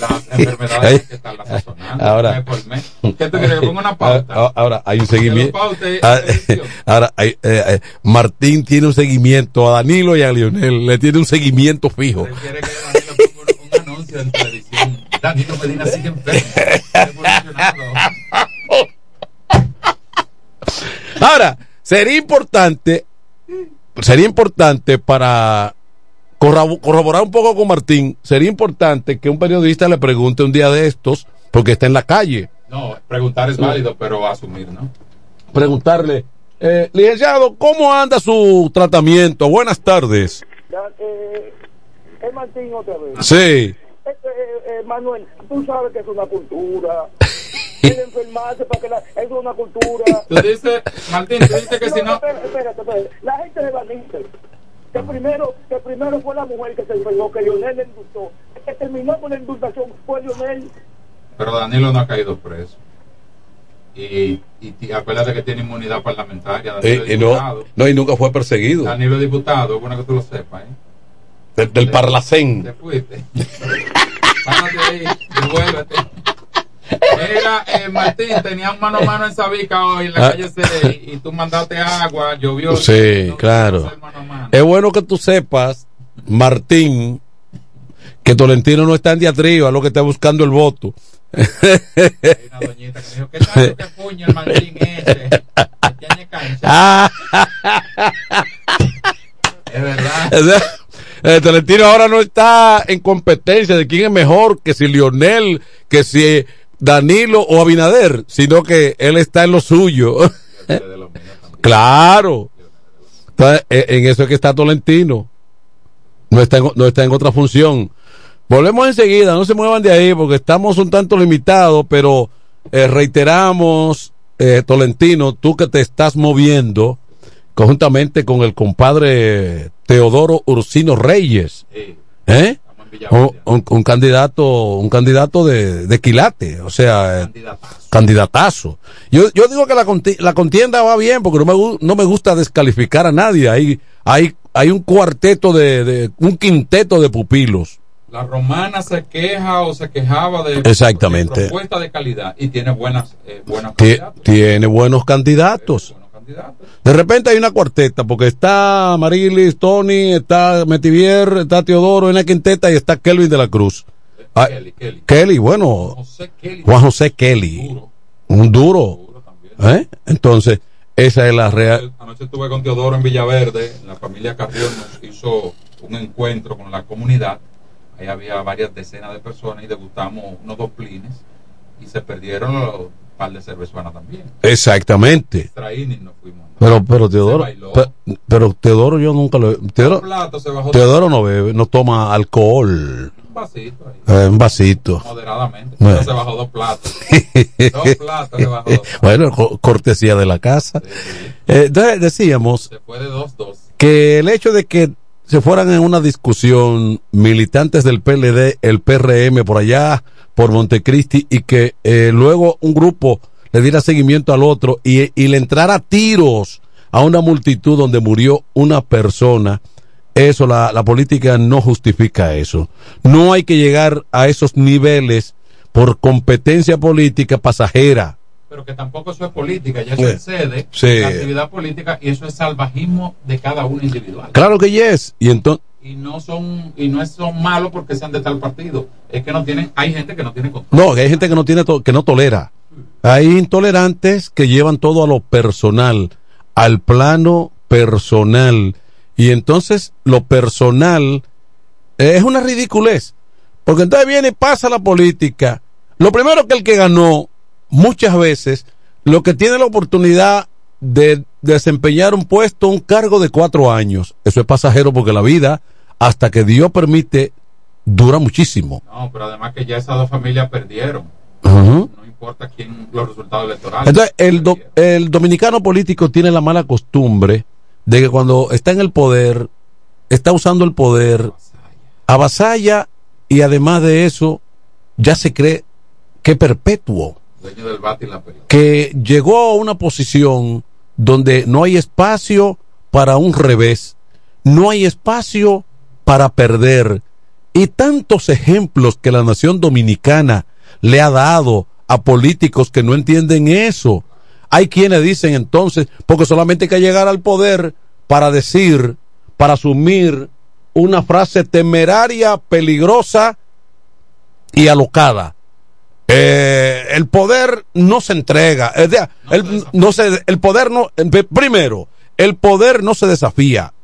las enfermedades hay que estarlas sazonando. Ahora. mes por mes. ¿Qué tú quieres que ponga una pauta? Ah, Ahora hay un seguimiento. Ah. Ahora hay, eh, eh, Martín tiene un seguimiento a Danilo y a Lionel. Le tiene un seguimiento fijo. Quiere que Danilo ponga un, un anuncio en televisión. Danilo Medina sigue enfermo. Ahora, sería importante, sería importante para corrobo- corroborar un poco con Martín, sería importante que un periodista le pregunte un día de estos, porque está en la calle, No, preguntar es válido, pero asumir, ¿no? preguntarle, eh, licenciado, ¿cómo anda su tratamiento? Buenas tardes. Ya, eh, es Martín otra vez. Sí, Eh, eh, Manuel, tú sabes que es una cultura. Quiere enfermarse para que la, es una cultura. Tú dices, Martín, tú dices que si no. Espérate, espérate, espérate. La gente de Valiente, que primero, que primero fue la mujer que se enfermó, que Lionel le indultó. El que terminó con la indultación fue Lionel. Pero Danilo no ha caído preso. Y, y ti- acuérdate que tiene inmunidad parlamentaria. Danilo Eh, y no, no, y nunca fue perseguido. Danilo es diputado, es bueno que tú lo sepas, ¿eh? Del, del Parlacén. Te fuiste. Párate ahí, devuélvete. Mira, eh, Martín, tenía un mano a mano en Sabica hoy en la Ah. calle C y tú mandaste agua, llovió. Sí, No claro. mano mano. Es bueno que tú sepas, Martín, que Tolentino no está en diatriba, lo que está buscando el voto. Hay una doñita que dijo, ¿qué tanto que puño el Martín ese? Que tiene cancha. Ah. Es verdad. Eh, Tolentino ahora no está en competencia de quién es mejor, que si Lionel, que si Danilo o Abinader, sino que él está en lo suyo. claro. Entonces, eh, en eso es que está Tolentino. No está, en, no está en otra función. Volvemos enseguida, no se muevan de ahí porque estamos un tanto limitados, pero eh, reiteramos, eh, Tolentino, tú que te estás moviendo conjuntamente con el compadre Teodoro Ursino Reyes, ¿eh? Un, un- un candidato, un candidato de, de quilate, o sea, eh, candidatazo. Yo, yo digo que la, conti- la contienda va bien porque no me, no me gusta descalificar a nadie. Hay, hay, hay un cuarteto de, de- un quinteto de pupilos. La romana se queja o se quejaba de, Exactamente. de propuesta de calidad y tiene buenas, eh, buenas tiene buenos candidatos. De repente hay una cuarteta, porque está Marilis, Tony, está Metivier, está Teodoro en la quinteta y está Kelvin de la Cruz. Ah, Kelly, bueno, Juan José Kelly. Un duro. ¿Eh? Entonces, esa es la real. Anoche estuve con Teodoro en Villaverde, la familia Carrión nos hizo un encuentro con la comunidad. Ahí había varias decenas de personas y degustamos unos dos plines y se perdieron un par de cervezuanas también. Exactamente. Nos fuimos. Pero, pero Teodoro, Se bailó. pe- pero Teodoro yo nunca lo Teodoro, Teodoro no bebe, no toma alcohol. Un vasito ahí, Eh, un vasito. moderadamente. Bueno. Pero se bajó dos platos. dos platos se bajó. dos. bueno, co- cortesía de la casa. Eh, entonces decíamos fue de dos, dos. que el hecho de que se fueran en una discusión militantes del PLD, el PRM por allá, por Montecristi, y que eh, luego un grupo le diera seguimiento al otro y, y le entrara tiros a una multitud donde murió una persona, eso, la, la política no justifica eso. No hay que llegar a esos niveles por competencia política pasajera. Pero que tampoco eso es política, ya eso excede sí. la actividad política y eso es salvajismo de cada uno individual. Claro que yes. Y entonces, Y y no son y no son malos porque sean de tal partido es que no tienen hay gente que no tiene control No, hay gente que no tiene que no tolera. Hay intolerantes que llevan todo a lo personal, al plano personal. Y entonces lo personal es una ridiculez. Porque entonces viene y pasa la política. Lo primero que el que ganó, muchas veces, lo que tiene la oportunidad de desempeñar un puesto, un cargo de cuatro años. Eso es pasajero porque la vida, hasta que Dios permite, dura muchísimo. No, pero además que ya esas dos familias perdieron. No importa quién los resultados electorales. Entonces, el, do- el dominicano político tiene la mala costumbre de que cuando está en el poder, está usando el poder, avasalla y además de eso, ya se cree que perpetuo, Que llegó a una posición donde no hay espacio para un revés, no hay espacio para perder. Y tantos ejemplos que la nación dominicana le ha dado a políticos que no entienden eso. Hay quienes dicen entonces, porque solamente hay que llegar al poder para decir, para asumir una frase temeraria, peligrosa y alocada. Eh, el poder no se entrega. De- el, no se, el poder no. eh, Primero, el poder no se desafía.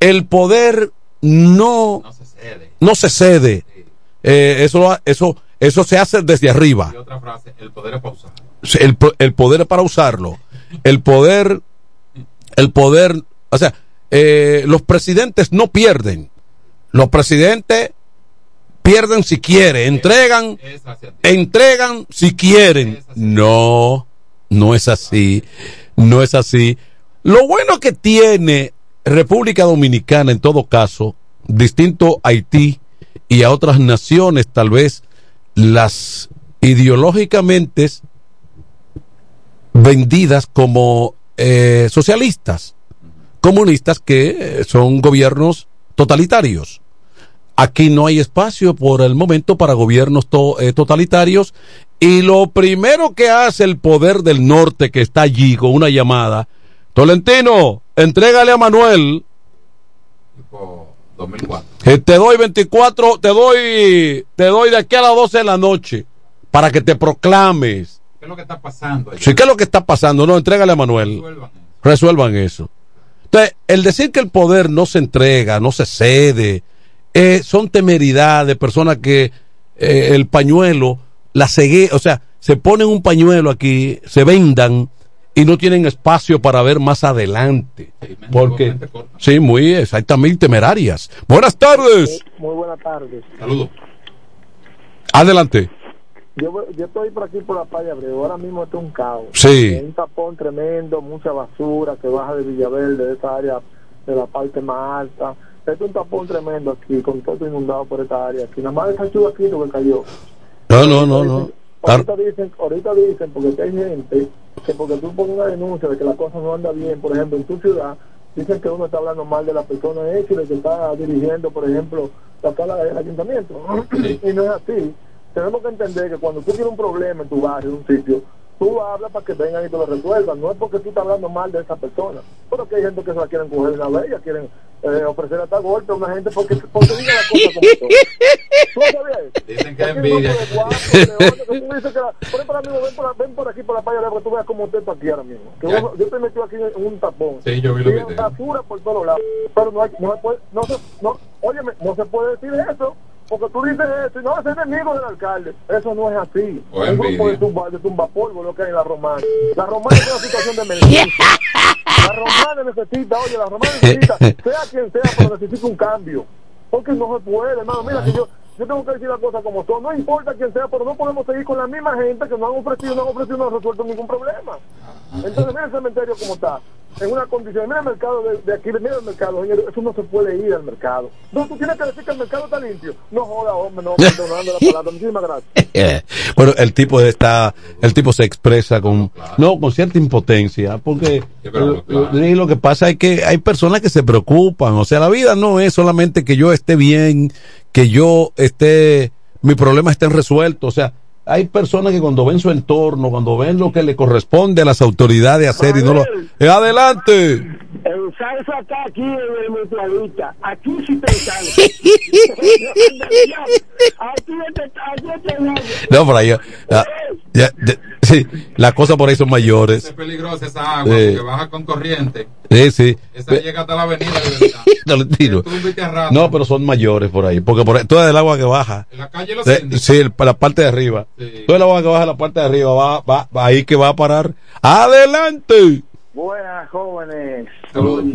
El poder no, no se cede. Eh, eso, lo ha- eso, eso se hace desde arriba. Y otra frase, el poder es pausado. El, po- el poder es para usarlo. El poder, el poder, o sea, eh, los presidentes no pierden. Los presidentes pierden si quieren, entregan, entregan si quieren. No, no es así, no es así. Lo bueno que tiene República Dominicana en todo caso, distinto a Haití y a otras naciones, tal vez las ideológicamente vendidas como eh, socialistas, comunistas que son gobiernos totalitarios. Aquí no hay espacio por el momento para gobiernos to- eh, totalitarios y lo primero que hace el poder del norte que está allí con una llamada, Tolentino, entrégale a Manuel, Tipo 2004. que te doy 24, te doy, te doy de aquí a las 12 de la noche para que te proclames. ¿Qué es lo que está pasando? allá? Sí, ¿qué es lo que está pasando? No, entrégale a Manuel. Resuelvan eso. Entonces, el decir que el poder no se entrega, no se cede, eh, son temeridad de personas que eh, el pañuelo, la cegue, o sea, se ponen un pañuelo aquí, se vendan y no tienen espacio para ver más adelante. Porque, sí, muy exactamente temerarias. Buenas tardes. Muy buenas tardes. Saludos. Adelante. Yo, voy- yo estoy por aquí por la playa Abreu. Ahora mismo está un caos. Sí. Hay Un tapón tremendo, mucha basura que baja de Villaverde, de esa área de la parte más alta. Es un tapón tremendo aquí, con todo inundado por esta área. Aquí nada más esa chubaquito que cayó. No, no, no, no. Ahorita dicen, ahorita dicen, porque hay gente que porque tú pones una denuncia de que la cosa no anda bien, por ejemplo, en tu ciudad, dicen que uno está hablando mal de la persona X, de que está dirigiendo, por ejemplo, la sala del ayuntamiento. y no es así. Tenemos que entender que cuando tú tienes un problema en tu barrio, en un sitio, tú hablas para que vengan y te lo resuelvan. No es porque tú estás hablando mal de esa persona, pero que hay gente que se la quieren coger una vez, ya quieren eh, ofrecer hasta golpe a una gente porque, porque diga la cosa como son. ¿Tú no sabías eso? Dicen que un envidia. que que por ejemplo, amigo, ven por, ven por aquí por la playa para que tú veas cómo usted está aquí ahora mismo. Que uno- yo te metí aquí en un tapón. Sí, yo vi Y videos. basura por todos lados. Pero no, hay, no se puede, no se, no, óyeme, no se puede decir eso. Porque tú dices eso y no es enemigo del alcalde. Eso no es así. O un grupo de tumba, de tumbapolvo lo que hay en la romana. La romana es una situación de emergencia. La romana necesita, oye, la romana necesita, sea quien sea, pero necesita un cambio. Porque no se puede, hermano. Mira que yo, yo tengo que decir las cosas como son. No importa quién sea, pero no podemos seguir con la misma gente que no han ofrecido, no han ofrecido, no han resuelto ningún problema. Entonces, mira el cementerio como está. En una condición, mira el mercado de, de aquí, mira el mercado, señor, eso no se puede ir al mercado. No, tú tienes que decir que el mercado está limpio. No joda, hombre, no, perdonando la palabra. Muchísimas gracias. Bueno, el tipo está, el tipo se expresa con, no, con cierta impotencia, porque pero lo, y lo que pasa es que hay personas que se preocupan, o sea, la vida no es solamente que yo esté bien, que yo esté, mi problema estén resuelto, o sea, hay personas que cuando ven su entorno, cuando ven lo que le corresponde a las autoridades hacer y no lo... Eh, adelante. El salsa está aquí en el mutualista. Aquí sí te salsa. aquí te, No, por ahí. ah, ya, ya, sí, las cosas por ahí son mayores. Es peligrosa esa agua Eh. porque baja con corriente. Sí, sí. Esa llega hasta la avenida de verdad. No, pero son mayores por ahí, porque por ahí, toda el agua que baja. En la calle los indios. sí, el- la parte de arriba. Toda el agua que baja la parte de arriba va, va, va ahí que va a parar. Adelante. Buenas jóvenes.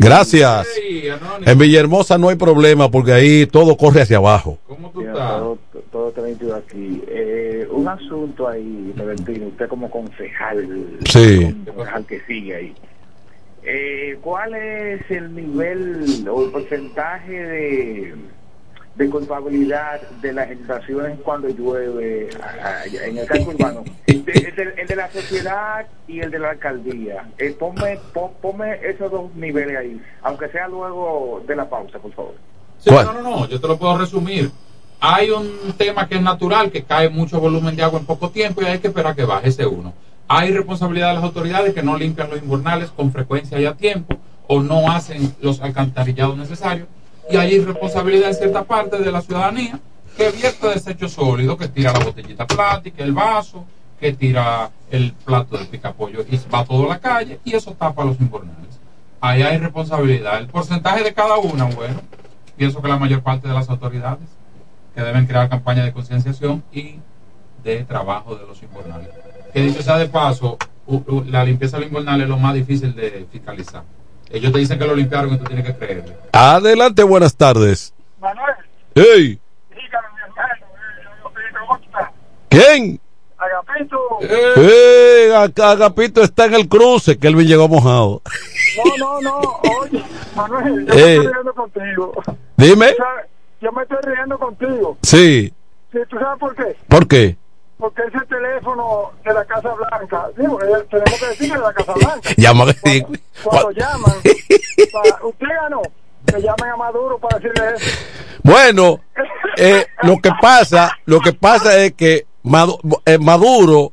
Gracias. En Villahermosa no hay problema porque ahí todo corre hacia abajo. Mira, todo, todo está nítido aquí. Eh, un asunto ahí, Valentino, usted como concejal, Sí. concejal que sigue ahí. Eh, ¿Cuál es el nivel o el porcentaje de, de culpabilidad de las inundaciones cuando llueve en el casco urbano? De- el, de, el de la sociedad y el de la alcaldía. Eh, ponme, pon- ponme esos dos niveles ahí, aunque sea luego de la pausa, por favor. Sí, no, no, no, yo te lo puedo resumir. Hay un tema que es natural, que cae mucho volumen de agua en poco tiempo y hay que esperar que baje ese uno. Hay responsabilidad de las autoridades que no limpian los invernales con frecuencia y a tiempo o no hacen los alcantarillados necesarios. Y hay responsabilidad en cierta parte de la ciudadanía que vierte desechos sólidos, que tira la botellita plástica, el vaso, que tira el plato de picapollo y va todo a la calle y eso tapa los invernales. Ahí hay responsabilidad. El porcentaje de cada una, bueno, pienso que la mayor parte de las autoridades que deben crear campañas de concienciación y de trabajo de los invernales. Que dicho sea de paso, la limpieza de los invernales es lo más difícil de fiscalizar. Ellos te dicen que lo limpiaron y tú tienes que creerle. Adelante, buenas tardes. Manuel, Hey, dígame, mi hermano, eh. ¿quién? Agapito. Eh, Aga- Agapito está en el cruce, que él llegó mojado. No, no, no, oye, Manuel, yo Eh. me estoy riendo contigo. Dime. Yo me estoy riendo contigo. Sí, Sí, ¿Tú sabes por qué? ¿por qué? Porque ese teléfono de la Casa Blanca, digo, eh, tenemos que decir que de la Casa Blanca. Llama Cuando llaman, pa- usted ganó, que llamen a Maduro para decirle eso. Bueno, eh, lo que pasa, lo que pasa es que eh, Maduro,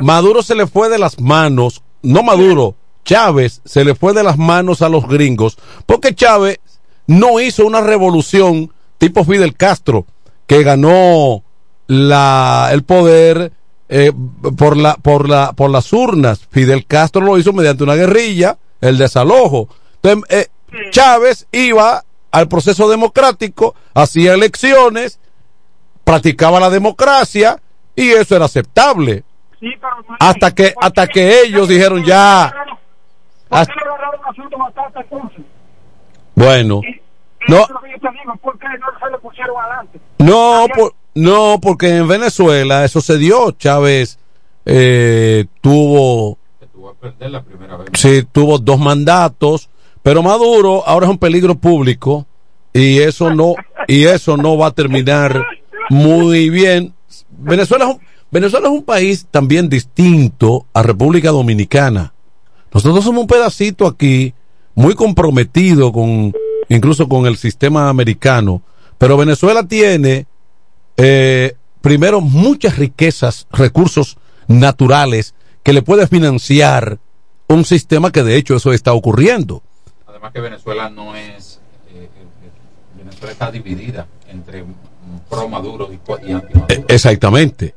Maduro se le fue de las manos, no Maduro, Chávez se le fue de las manos a los gringos, porque Chávez no hizo una revolución tipo Fidel Castro, que ganó la, el poder eh, por, la, por, la, por las urnas. Fidel Castro lo hizo mediante una guerrilla, el desalojo. Entonces, eh, Chávez iba al proceso democrático, hacía elecciones, practicaba la democracia y eso era aceptable. Hasta que, hasta que ellos dijeron ya. Bueno, no, no, por- no, porque en Venezuela eso se dio. Chávez eh, tuvo, Perder la primera vez. sí, tuvo dos mandatos, pero Maduro ahora es un peligro público y eso no, y eso no va a terminar muy bien. Venezuela es un, Venezuela es un país también distinto a República Dominicana. Nosotros somos un pedacito aquí muy comprometido con incluso con el sistema americano, pero Venezuela tiene eh, primero muchas riquezas, recursos naturales que le puede financiar un sistema que de hecho eso está ocurriendo. Además que Venezuela no es... eh, eh, Venezuela está dividida entre pro Maduro y, y anti Maduro. Eh, Exactamente.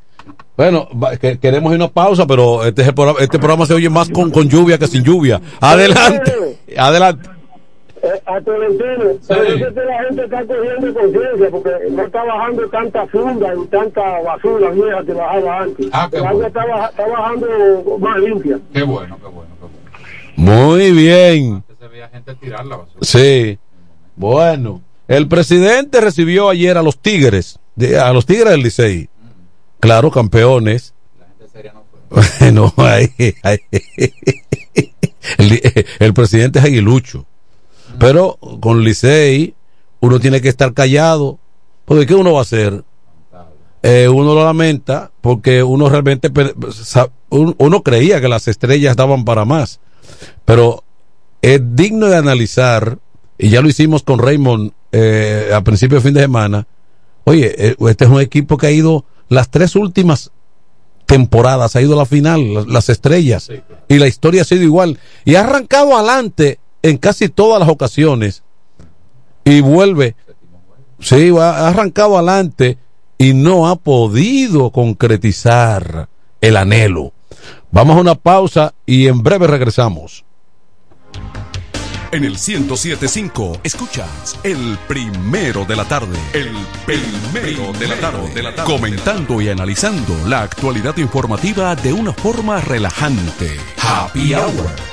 Bueno, va- que- queremos una pausa, pero este, es el programa, este programa se oye más con, con lluvia que sin lluvia. Adelante, adelante. Eh, a Tolentino, parece que la gente está cogiendo conciencia porque no está bajando tanta funda y tanta basura vieja que bajaba antes. Ah, qué bueno. está, baja- está bajando más limpia. Qué bueno, qué bueno, qué bueno. Muy bien. Se veía gente tirar la basura. Sí. Bueno, el presidente recibió ayer a los Tigres, de- a los Tigres del Licey. Claro, campeones. Bueno, ahí, ahí. El, el presidente es aguilucho. Pero con Licey uno tiene que estar callado. Porque ¿qué uno va a hacer? Eh, uno lo lamenta porque uno realmente uno creía que las estrellas daban para más. Pero es digno de analizar, y ya lo hicimos con Raymond eh, a principio de fin de semana. Oye, eh, este es un equipo que ha ido las tres últimas temporadas ha ido a la final, las estrellas, y la historia ha sido igual. Y ha arrancado adelante en casi todas las ocasiones y vuelve. Sí, ha arrancado adelante y no ha podido concretizar el anhelo. Vamos a una pausa y en breve regresamos. En el 1075 escuchas el primero de la tarde. El primero de la tarde. Comentando y analizando la actualidad informativa de una forma relajante. Happy Hour.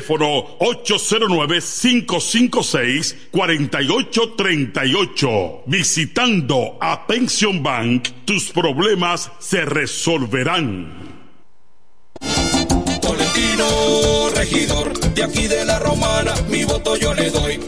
Teléfono 809 556 4838. Visitando a Pension Bank, tus problemas se resolverán. Tolentino, regidor, de aquí de la romana, mi voto yo le doy.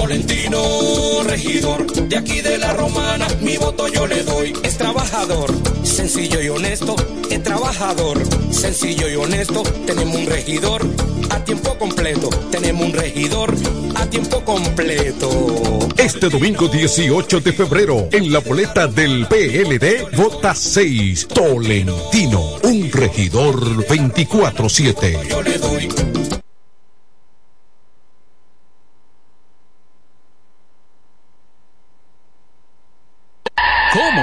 Tolentino, regidor, de aquí de la romana, mi voto yo le doy. Es trabajador, sencillo y honesto, es trabajador, sencillo y honesto. Tenemos un regidor a tiempo completo, tenemos un regidor a tiempo completo. Este domingo 18 de febrero, en la boleta del PLD, vota 6, Tolentino, un regidor 24-7. Yo le doy. ¿Cómo?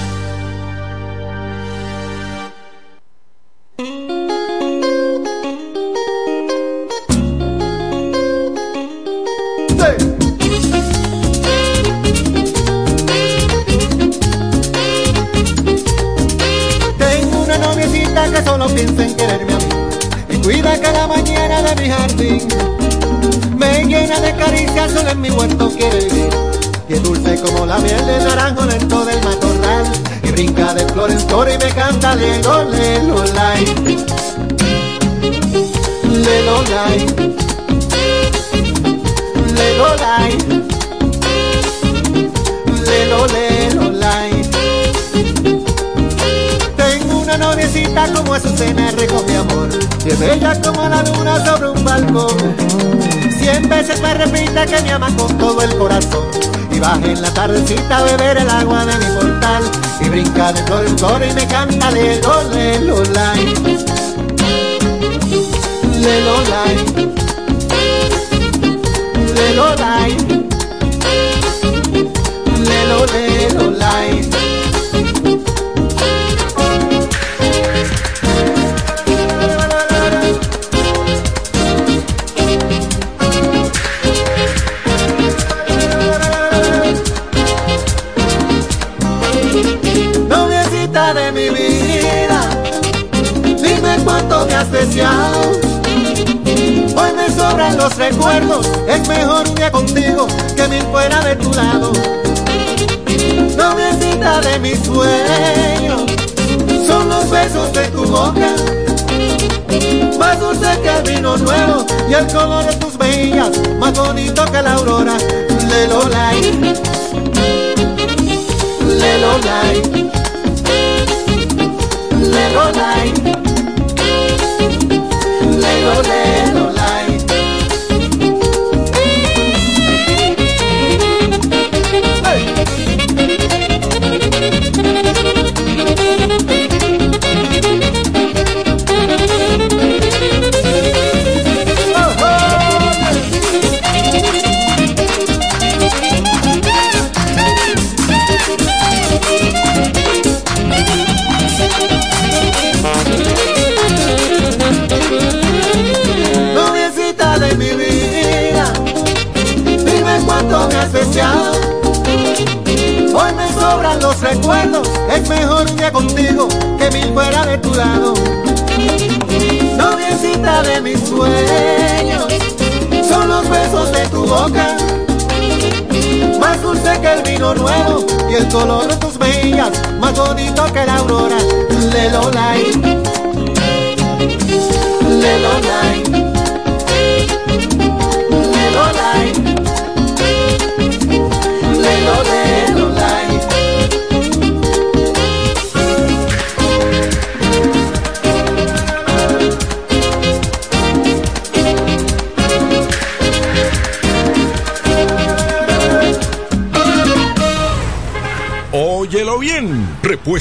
Y me canta lelo, lelo, lai. Lelo, lai. Lelo, lai. Lelo, lelo, lai. Tengo una noviecita como Azucena recoge amor Y es bella como la luna sobre un balcón Cien veces me repite que me ama con todo el corazón baja en la tardecita a beber el agua de mi portal Y brinca de flor en flor y me canta lelo, lelo, lai. Lelo, lai. Lelo, lai. Lelo, lelo, me los recuerdos, es mejor un contigo que mil fuera de tu lado. Noviecita de mis sueños, son los besos de tu boca. Más dulce que el vino nuevo y el color de tus mejillas, más bonito que la aurora. Lelo, lai. Lelo, lai. Lelo, lai. Los recuerdos, es mejor día contigo que mil fuera de tu lado. Noviecita de mis sueños, son los besos de tu boca, más dulce que el vino nuevo y el color de tus mejillas, más bonito que la aurora. Lelo Light,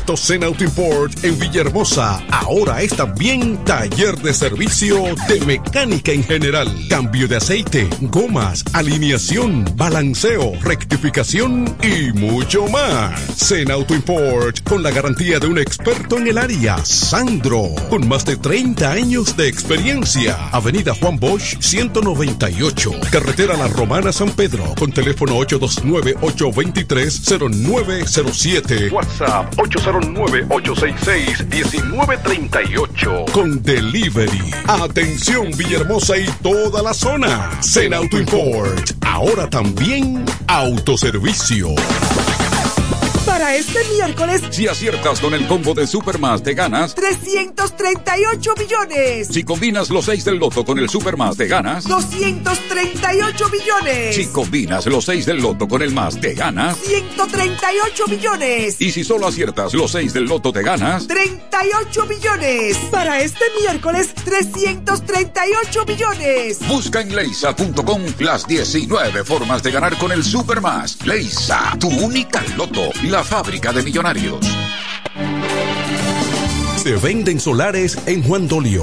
Repuestos Zen Auto Import en Villahermosa. Ahora es también taller de servicio de mecánica en general. Cambio de aceite, gomas, alineación, balanceo, rectificación y mucho más. Zen Auto Import con la garantía de un experto en el área, Sandro, con más de 30 años de experiencia. Avenida Juan Bosch 198, carretera La Romana San Pedro, con teléfono 829-823-0907. WhatsApp 809-866-1938. Con delivery. Atención Villahermosa y toda la zona. Zen Auto Import. Ahora también autoservicio. Para este miércoles, Si aciertas con el combo de Supermas, te ganas. 338 millones. Si combinas los 6 del loto con el Supermas, te ganas. 238 millones. Si combinas los 6 del loto con el más, te ganas. 138 millones. Y si solo aciertas los 6 del loto, te ganas. 38 millones. Para este miércoles, 338 millones. Busca en leisa.com las 19 formas de ganar con el Supermas. Leisa, tu única loto, la fábrica de millonarios. Se venden solares en Juan Dolio,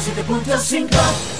107.5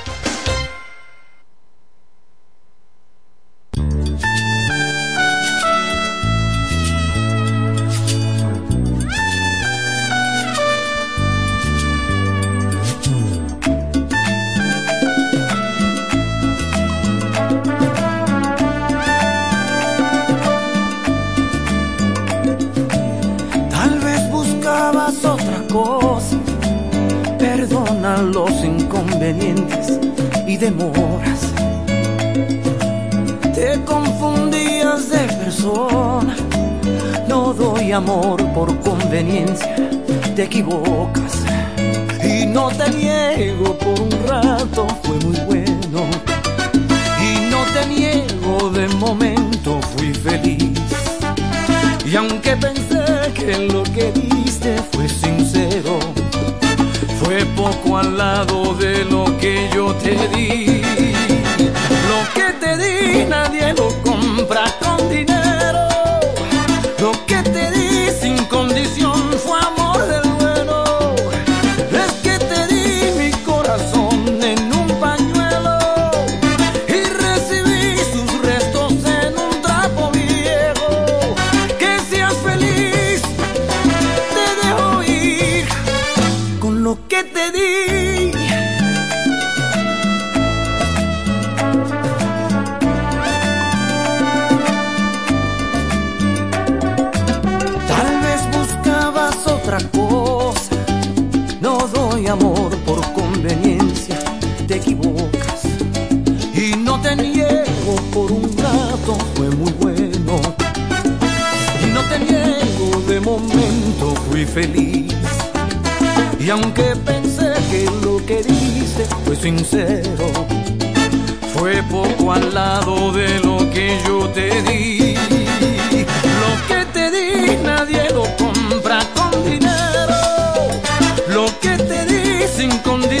Demoras. Te confundías de persona. No doy amor por conveniencia. Te equivocas. Y no te niego por un rato. Fue muy bueno. Y no te niego de momento. Fui feliz. Y aunque pensé que lo que diste poco al lado de lo que yo te di. Lo que te di nadie lo compra fue muy bueno. Y no te niego, de momento fui feliz. Y aunque pensé que lo que dice fue sincero, fue poco al lado de lo que yo te di. Lo que te di nadie lo compra con dinero. Lo que te di sin condición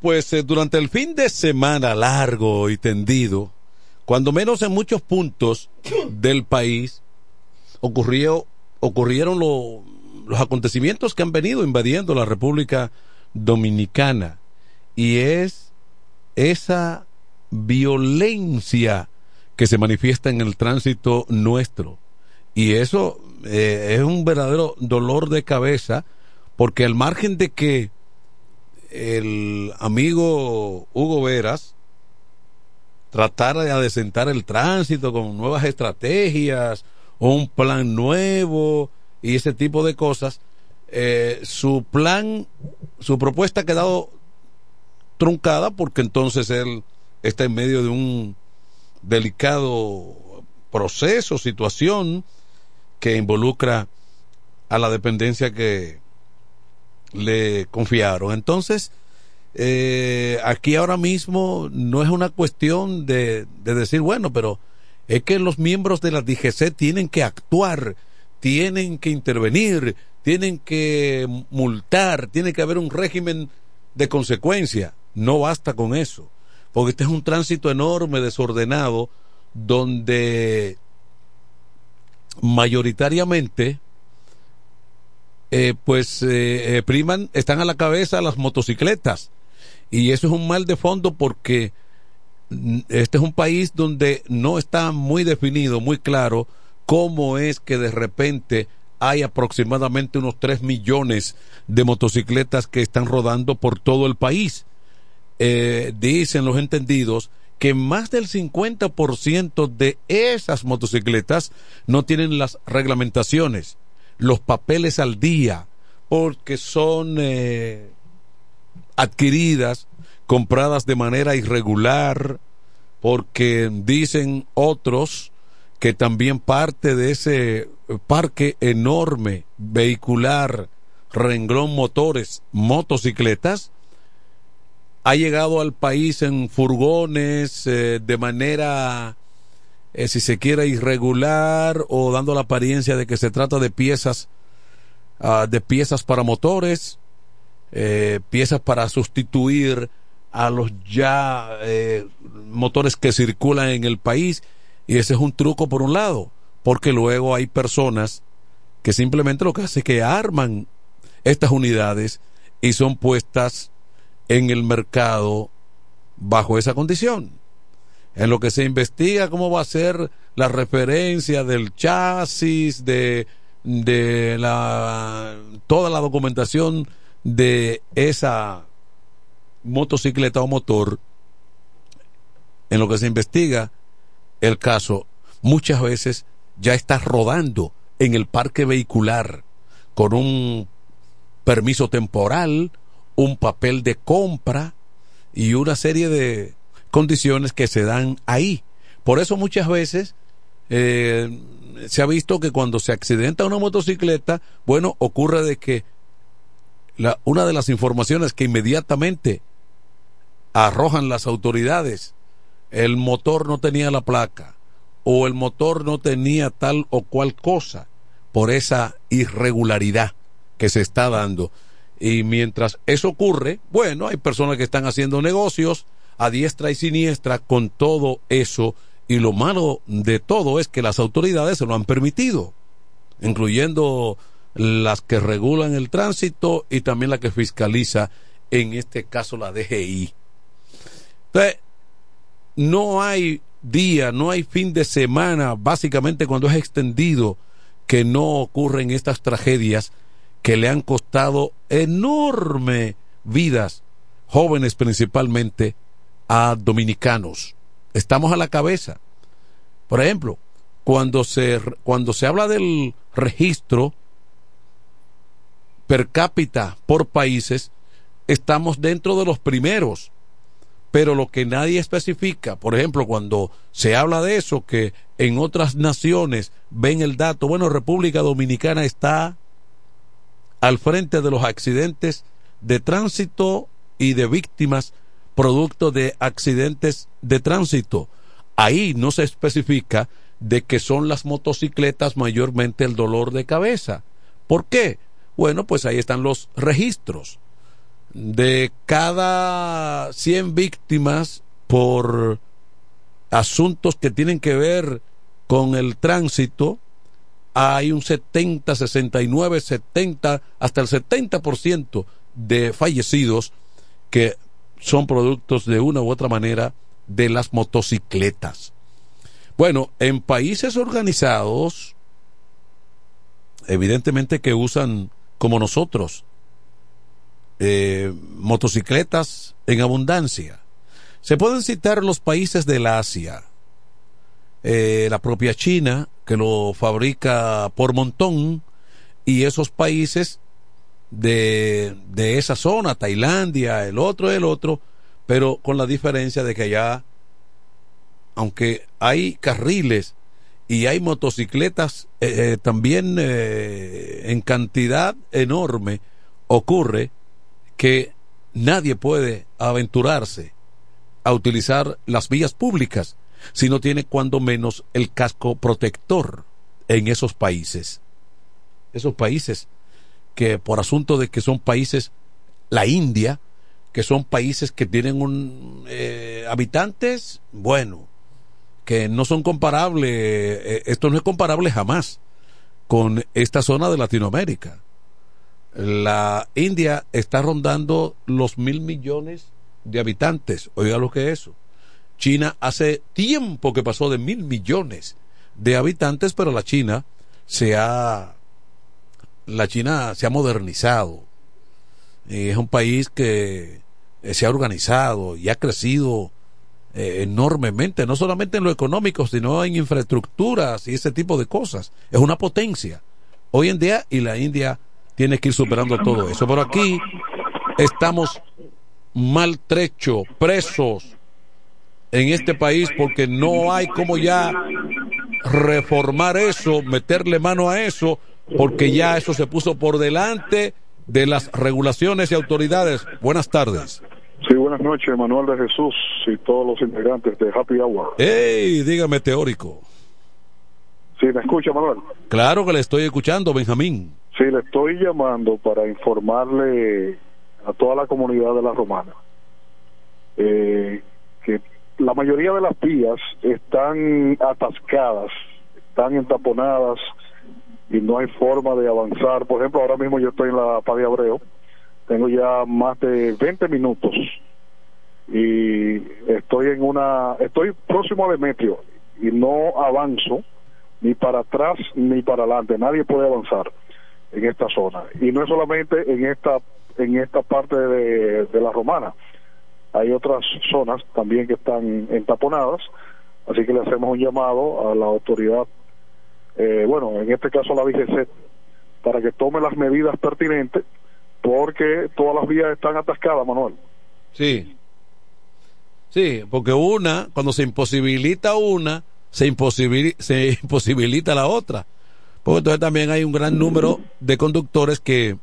Pues eh, durante el fin de semana largo y tendido, cuando menos en muchos puntos del país, ocurrió, ocurrieron lo- los acontecimientos que han venido invadiendo la República Dominicana. Y es esa violencia que se manifiesta en el tránsito nuestro. Y eso eh, es un verdadero dolor de cabeza, porque al margen de que el amigo Hugo Veras tratara de adecentar el tránsito con nuevas estrategias un plan nuevo y ese tipo de cosas, eh, su plan, su propuesta ha quedado truncada porque entonces él está en medio de un delicado proceso, situación que involucra a la dependencia que le confiaron. Entonces, eh, aquí ahora mismo no es una cuestión de, de decir, bueno, pero es que los miembros de la DGC tienen que actuar, tienen que intervenir, tienen que multar, tiene que haber un régimen de consecuencia. No basta con eso, porque este es un tránsito enorme, desordenado, donde mayoritariamente eh, pues eh, eh, priman, están a la cabeza las motocicletas. Y eso es un mal de fondo porque este es un país donde no está muy definido, muy claro cómo es que de repente hay aproximadamente unos 3 millones de motocicletas que están rodando por todo el país. Eh, dicen los entendidos que más del 50% de esas motocicletas no tienen las reglamentaciones los papeles al día porque son eh, adquiridas, compradas de manera irregular, porque dicen otros que también parte de ese parque enorme vehicular, renglón motores, motocicletas, ha llegado al país en furgones eh, de manera, eh, si se quiere, irregular o dando la apariencia de que se trata de piezas, uh, de piezas para motores, eh, piezas para sustituir a los ya eh, motores que circulan en el país y ese es un truco por un lado, porque luego hay personas que simplemente lo que hacen es que arman estas unidades y son puestas en el mercado bajo esa condición. En lo que se investiga cómo va a ser la referencia del chasis, de, de la, toda la documentación de esa motocicleta o motor, en lo que se investiga el caso, muchas veces ya está rodando en el parque vehicular con un permiso temporal, un papel de compra y una serie de condiciones que se dan ahí. Por eso muchas veces eh, se ha visto que cuando se accidenta una motocicleta, bueno, ocurre de que la, una de las informaciones que inmediatamente arrojan las autoridades, el motor no tenía la placa o el motor no tenía tal o cual cosa por esa irregularidad que se está dando. Y mientras eso ocurre, bueno, hay personas que están haciendo negocios a diestra y siniestra con todo eso. Y lo malo de todo es que las autoridades se lo han permitido, incluyendo las que regulan el tránsito y también la que fiscaliza, en este caso la DGI. Entonces, no hay día, no hay fin de semana, básicamente cuando es extendido, que no ocurren estas tragedias que le han costado enorme vidas, jóvenes principalmente, a dominicanos. Estamos a la cabeza. Por ejemplo, cuando se, cuando se habla del registro per cápita por países, estamos dentro de los primeros. Pero lo que nadie especifica, por ejemplo, cuando se habla de eso, que en otras naciones ven el dato, bueno, República Dominicana está al frente de los accidentes de tránsito y de víctimas producto de accidentes de tránsito. Ahí no se especifica de que son las motocicletas mayormente el dolor de cabeza. ¿Por qué? Bueno, pues ahí están los registros. De cada 100 víctimas por asuntos que tienen que ver con el tránsito, hay un 70, 69, 70, hasta el 70% de fallecidos que son productos de una u otra manera de las motocicletas. Bueno, en países organizados, evidentemente que usan como nosotros, eh, motocicletas en abundancia. Se pueden citar los países del Asia, eh, la propia China, que lo fabrica por montón, y esos países de, de esa zona, Tailandia, el otro, el otro, pero con la diferencia de que allá, aunque hay carriles y hay motocicletas eh, eh, también eh, en cantidad enorme, ocurre que nadie puede aventurarse a utilizar las vías públicas si no tiene cuando menos el casco protector en esos países. Esos países que por asunto de que son países, la India, que son países que tienen un habitantes, bueno, que no son comparables, eh, esto no es comparable jamás con esta zona de Latinoamérica. La India está rondando los mil millones de habitantes, oiga lo que es eso. China hace tiempo que pasó de mil millones de habitantes, pero la China se ha la China se ha modernizado. Y es un país que se ha organizado y ha crecido eh, enormemente, no solamente en lo económico, sino en infraestructuras y ese tipo de cosas. Es una potencia hoy en día y la India tiene que ir superando todo eso. Pero aquí estamos maltrechos, presos en este país porque no hay como ya reformar eso, meterle mano a eso, porque ya eso se puso por delante de las regulaciones y autoridades. Buenas tardes. Sí, buenas noches, Manuel de Jesús y todos los integrantes de Happy Hour. ¡Ey! Dígame teórico. Sí, ¿me escucha, Manuel? Claro que le estoy escuchando, Benjamín. Sí, le estoy llamando para informarle a toda la comunidad de la Romana eh, que la mayoría de las vías están atascadas, están entaponadas y no hay forma de avanzar. Por ejemplo, ahora mismo yo estoy en la Padre Abreu, tengo ya más de 20 minutos y estoy en una, estoy próximo a Demetrio y no avanzo ni para atrás ni para adelante, nadie puede avanzar en esta zona. Y no es solamente en esta en esta parte de, de la Romana, hay otras zonas también que están entaponadas, así que le hacemos un llamado a la autoridad, eh, bueno, en este caso la DGC, para que tome las medidas pertinentes, porque todas las vías están atascadas, Manuel. Sí. Sí, porque una, cuando se imposibilita una, se, imposibilita, se imposibilita la otra. Porque entonces también hay un gran número de conductores que,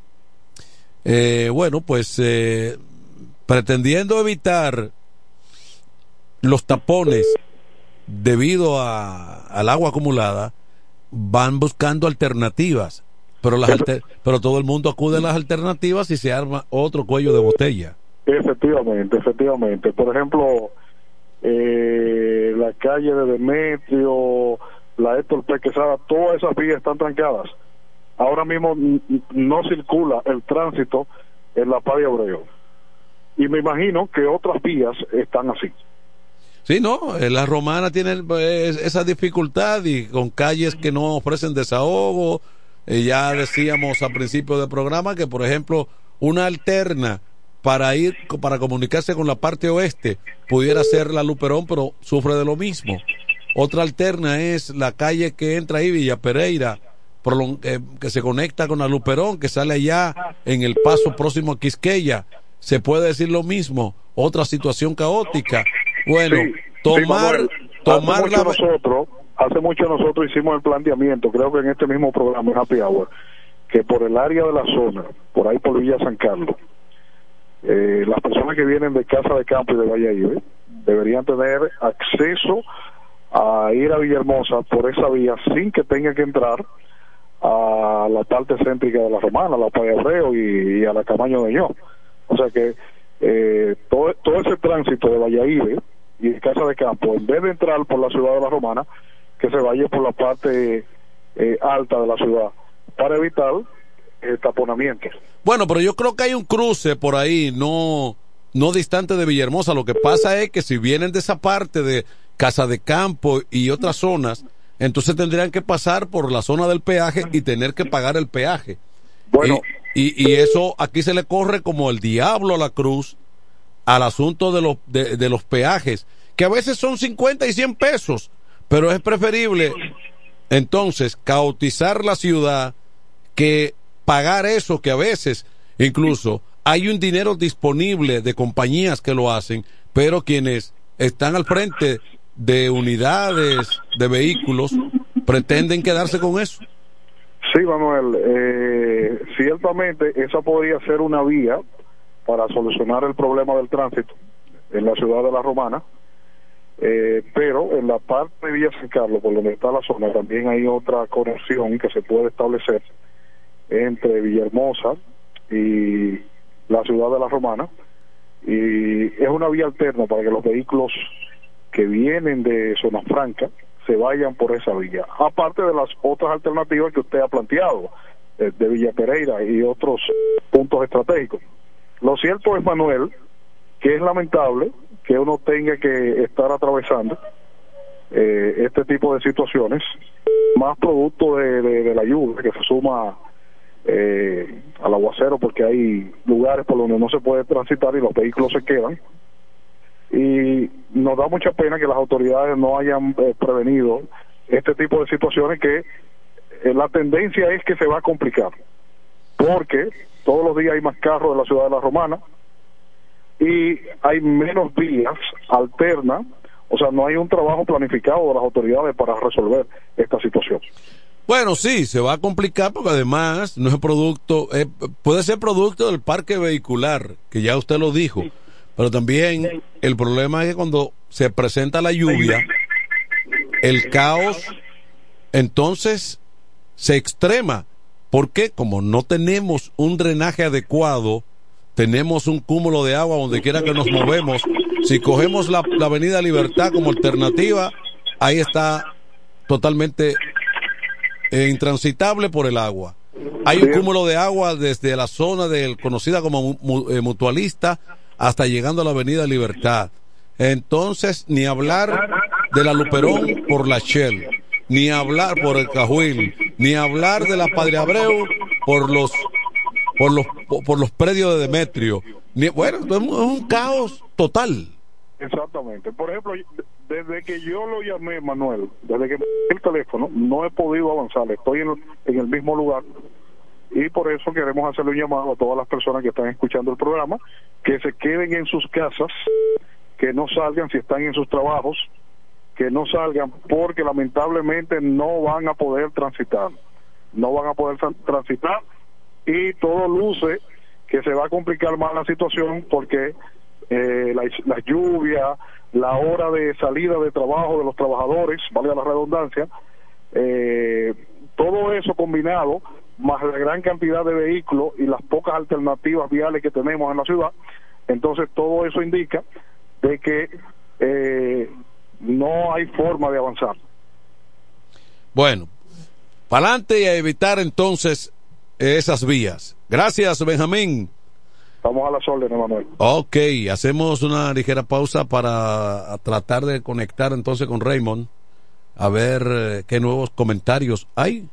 eh, bueno, pues eh, pretendiendo evitar los tapones debido a, al agua acumulada, van buscando alternativas, pero, las pero todo el mundo acude a las alternativas y se arma otro cuello de botella. Efectivamente, efectivamente. Por ejemplo, eh, la calle de Demetrio, la Héctor Pequesada, todas esas vías están trancadas. Ahora mismo no circula el tránsito en la Padre Obreo y me imagino que otras vías están así. Sí, no, eh, la romana tiene pues, esa dificultad y con calles que no ofrecen desahogo. Eh, ya decíamos al principio del programa que, por ejemplo, una alterna para ir, para comunicarse con la parte oeste, pudiera ser la Luperón, pero sufre de lo mismo. Otra alterna es la calle que entra ahí, Villa Pereira, eh, que se conecta con la Luperón, que sale allá en el paso próximo a Quisqueya se puede decir lo mismo, otra situación caótica. Bueno, tomar, tomar hace mucho nosotros, hace mucho nosotros hicimos el planteamiento, creo que en este mismo programa, en Happy Hour, que por el área de la zona, por ahí por Villa San Carlos, eh, las personas que vienen de Casa de Campo y de Valle deberían tener acceso a ir a Villahermosa por esa vía sin que tengan que entrar a la parte céntrica de la Romana, a la Payabreo y, y a la Camaño de Ño. O sea que eh, todo, todo ese tránsito de Valladolid y de Casa de Campo, en vez de entrar por la ciudad de la Romana, que se vaya por la parte eh, alta de la ciudad, para evitar el taponamiento. Bueno, pero yo creo que hay un cruce por ahí, no, no distante de Villahermosa. Lo que pasa es que si vienen de esa parte de Casa de Campo y otras zonas, entonces tendrían que pasar por la zona del peaje y tener que pagar el peaje. Bueno, y, eso aquí se le corre como el diablo a la cruz al asunto de los, de, los peajes, que a veces son 50 y 100 pesos, pero es preferible entonces cautizar la ciudad que pagar eso que a veces incluso hay un dinero disponible de compañías que lo hacen, pero quienes están al frente de unidades de vehículos pretenden quedarse con eso. Sí, Manuel, eh, ciertamente esa podría ser una vía para solucionar el problema del tránsito en la ciudad de La Romana, eh, pero en la parte de Villa San Carlos, por donde está la zona, también hay otra conexión que se puede establecer entre Villahermosa y la ciudad de La Romana, y es una vía alterna para que los vehículos que vienen de Zona Franca se vayan por esa vía. Aparte de las otras alternativas que usted ha planteado, eh, de Villa Pereira y otros puntos estratégicos. Lo cierto es, Manuel, que es lamentable que uno tenga que estar atravesando eh, este tipo de situaciones, más producto de, la lluvia que se suma eh, al aguacero, porque hay lugares por donde no se puede transitar y los vehículos se quedan. Y nos da mucha pena que las autoridades no hayan eh, prevenido este tipo de situaciones que eh, la tendencia es que se va a complicar porque todos los días hay más carros en la ciudad de la Romana y hay menos vías alternas O sea, no hay un trabajo planificado de las autoridades para resolver esta situación. Bueno, sí, se va a complicar porque además no es producto, eh, puede ser producto del parque vehicular, que ya usted lo dijo, pero también el problema es que cuando se presenta la lluvia, el caos entonces se extrema. Porque Como no tenemos un drenaje adecuado, tenemos un cúmulo de agua donde quiera que nos movemos. Si cogemos la, Avenida Libertad como alternativa, ahí está totalmente eh, intransitable por el agua. Hay un cúmulo de agua desde la zona del conocida como eh, mutualista hasta llegando a la Avenida Libertad. Entonces, ni hablar de la Luperón por la Shell, ni hablar por el Cajuil, ni hablar de la Padre Abreu por los por los por los predios de Demetrio. Ni, bueno, es un caos total. Exactamente. Por ejemplo, desde que yo lo llamé, Manuel, desde que el teléfono, no he podido avanzar. Estoy en, en el mismo lugar y por eso queremos hacerle un llamado a todas las personas que están escuchando el programa que se queden en sus casas, que no salgan si están en sus trabajos, que no salgan porque lamentablemente no van a poder transitar, no van a poder transitar y todo luce que se va a complicar más la situación porque eh, la, la lluvia, la hora de salida de trabajo de los trabajadores, valga la redundancia, eh, todo eso combinado, más la gran cantidad de vehículos y las pocas alternativas viales que tenemos en la ciudad, entonces todo eso indica de que eh, no hay forma de avanzar. Bueno, para adelante y a evitar entonces esas vías. Gracias, Benjamín. Vamos a las órdenes, Manuel. Ok, hacemos una ligera pausa para tratar de conectar entonces con Raymond, a ver eh, qué nuevos comentarios hay,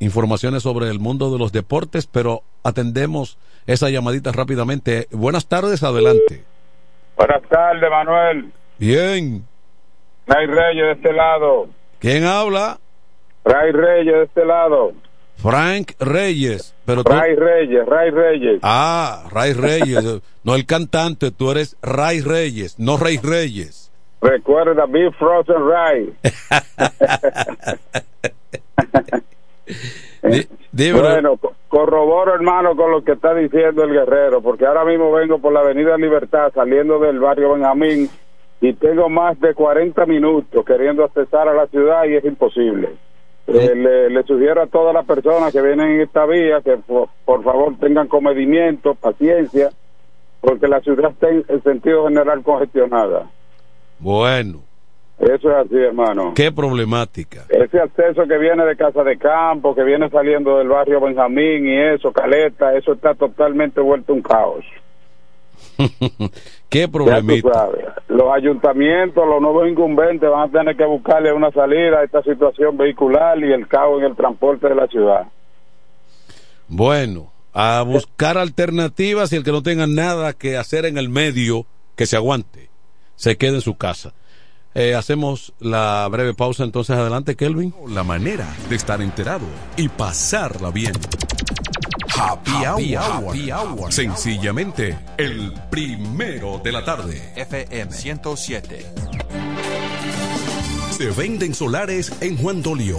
informaciones sobre el mundo de los deportes, pero atendemos esa llamadita rápidamente. Buenas tardes, adelante. Buenas tardes, Manuel. Bien. Ray Reyes de este lado. ¿Quién habla? Ray Reyes de este lado. Frank Reyes. Pero Ray Reyes, Ray Reyes. Ah, Ray Reyes. no el cantante, tú eres Ray Reyes, no Rey Reyes. Recuerda, Be Frozen Ray. bueno, corroboro hermano con lo que está diciendo el guerrero, porque ahora mismo vengo por la Avenida Libertad saliendo del barrio Benjamín y tengo más de 40 minutos queriendo accesar a la ciudad y es imposible. Eh, le, sugiero a todas las personas que vienen en esta vía que por, favor tengan comedimiento, paciencia, porque la ciudad está en, sentido general congestionada. Bueno. Eso es así, hermano. Qué problemática. Ese acceso que viene de Casa de Campo, que viene saliendo del barrio Benjamín y eso, Caleta, eso está totalmente vuelto un caos. Qué problemita. Los ayuntamientos, los nuevos incumbentes van a tener que buscarle una salida a esta situación vehicular y el caos en el transporte de la ciudad. Bueno, a buscar alternativas y el que no tenga nada que hacer en el medio, que se aguante, se quede en su casa. Eh, hacemos la breve pausa entonces adelante, Kelvin. La manera de estar enterado y pasarla bien. Happy, hour. Sencillamente, el primero de la tarde. FM 107. Se venden solares en Juan Dolio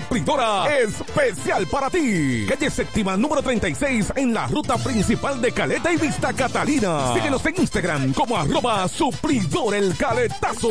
supridora especial para ti. Calle séptima número 36 en la ruta principal de Caleta y Vista Catalina. Síguenos en Instagram como arroba supridor el caletazo.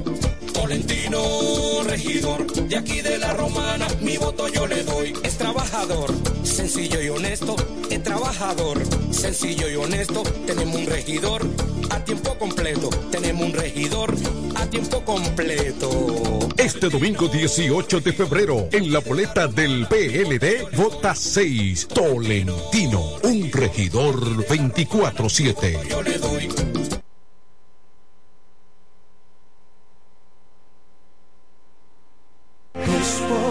Tolentino, regidor, de aquí de la Romana, mi voto yo le doy. Es trabajador, sencillo y honesto, es trabajador, sencillo y honesto. Tenemos un regidor a tiempo completo, tenemos un regidor a tiempo completo. Este domingo 18 de febrero, en la boleta del PLD, vota 6, Tolentino, un regidor 24-7. Yo le doy.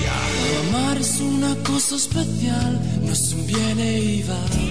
Amar es una cosa especial, no es un viene y va.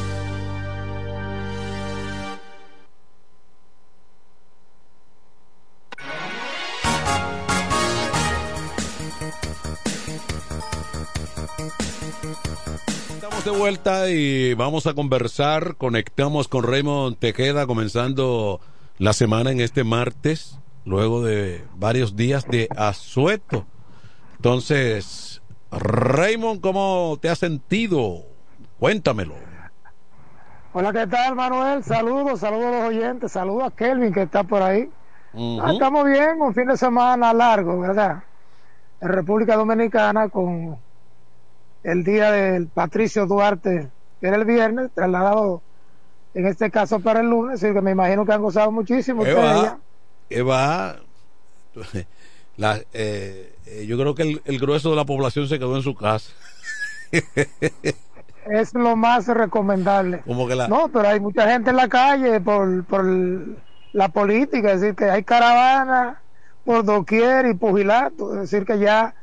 Estamos de vuelta y vamos a conversar. Conectamos con Raymond Tejeda comenzando la semana en este martes, luego de varios días de asueto. Entonces, Raymond, ¿cómo te has sentido? Cuéntamelo. Hola, ¿qué tal, Manuel? Saludos, saludos a los oyentes, saludos a Kelvin que está por ahí. Ah, estamos bien, un fin de semana largo, ¿verdad? En República Dominicana con el día del Patricio Duarte, que era el viernes, trasladado en este caso para el lunes, así que me imagino que han gozado muchísimo. Eva, Eva la, eh, eh, yo creo que el, el, grueso de la población se quedó en su casa. es lo más recomendable. Como que la... No, pero hay mucha gente en la calle por, por la política, es decir, que hay caravana por doquier y pugilato, es decir, que ya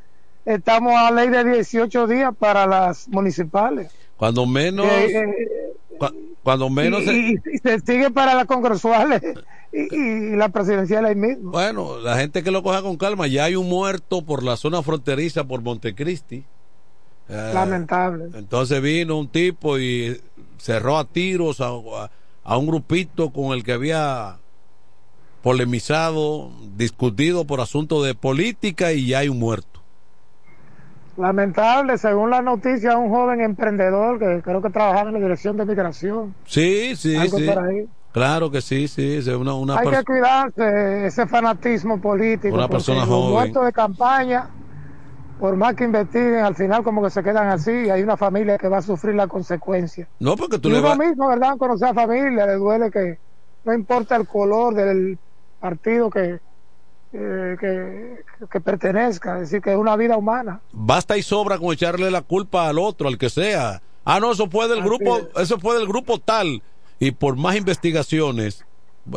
estamos a ley de 18 días para las municipales. Cuando menos... Eh, eh, cuando menos... Y, se... Y, se sigue para las congresuales y, y, la presidencial ahí mismo. Bueno, la gente que lo coja con calma, ya hay un muerto por la zona fronteriza por Montecristi. Eh, Lamentable. Entonces vino un tipo y cerró a tiros a, a, a un grupito con el que había polemizado, discutido por asuntos de política y ya hay un muerto. Lamentable, según la noticia, un joven emprendedor que creo que trabajaba en la dirección de migración. Sí, sí, Algo sí. por ahí. Claro que sí, sí. Es una, una Hay que cuidarse ese fanatismo político. Una persona los joven. muertos de campaña, por más que investiguen, al final como que se quedan así y hay una familia que va a sufrir la consecuencia. No, porque tú y le uno mismo, ¿verdad? Conocer a familia, le duele que no importa el color del partido que, eh, que, que pertenezca, es decir, que es una vida humana. Basta y sobra con echarle la culpa al otro, al que sea. Ah, no, eso fue del Así grupo, es. eso fue del grupo tal. Y por más investigaciones,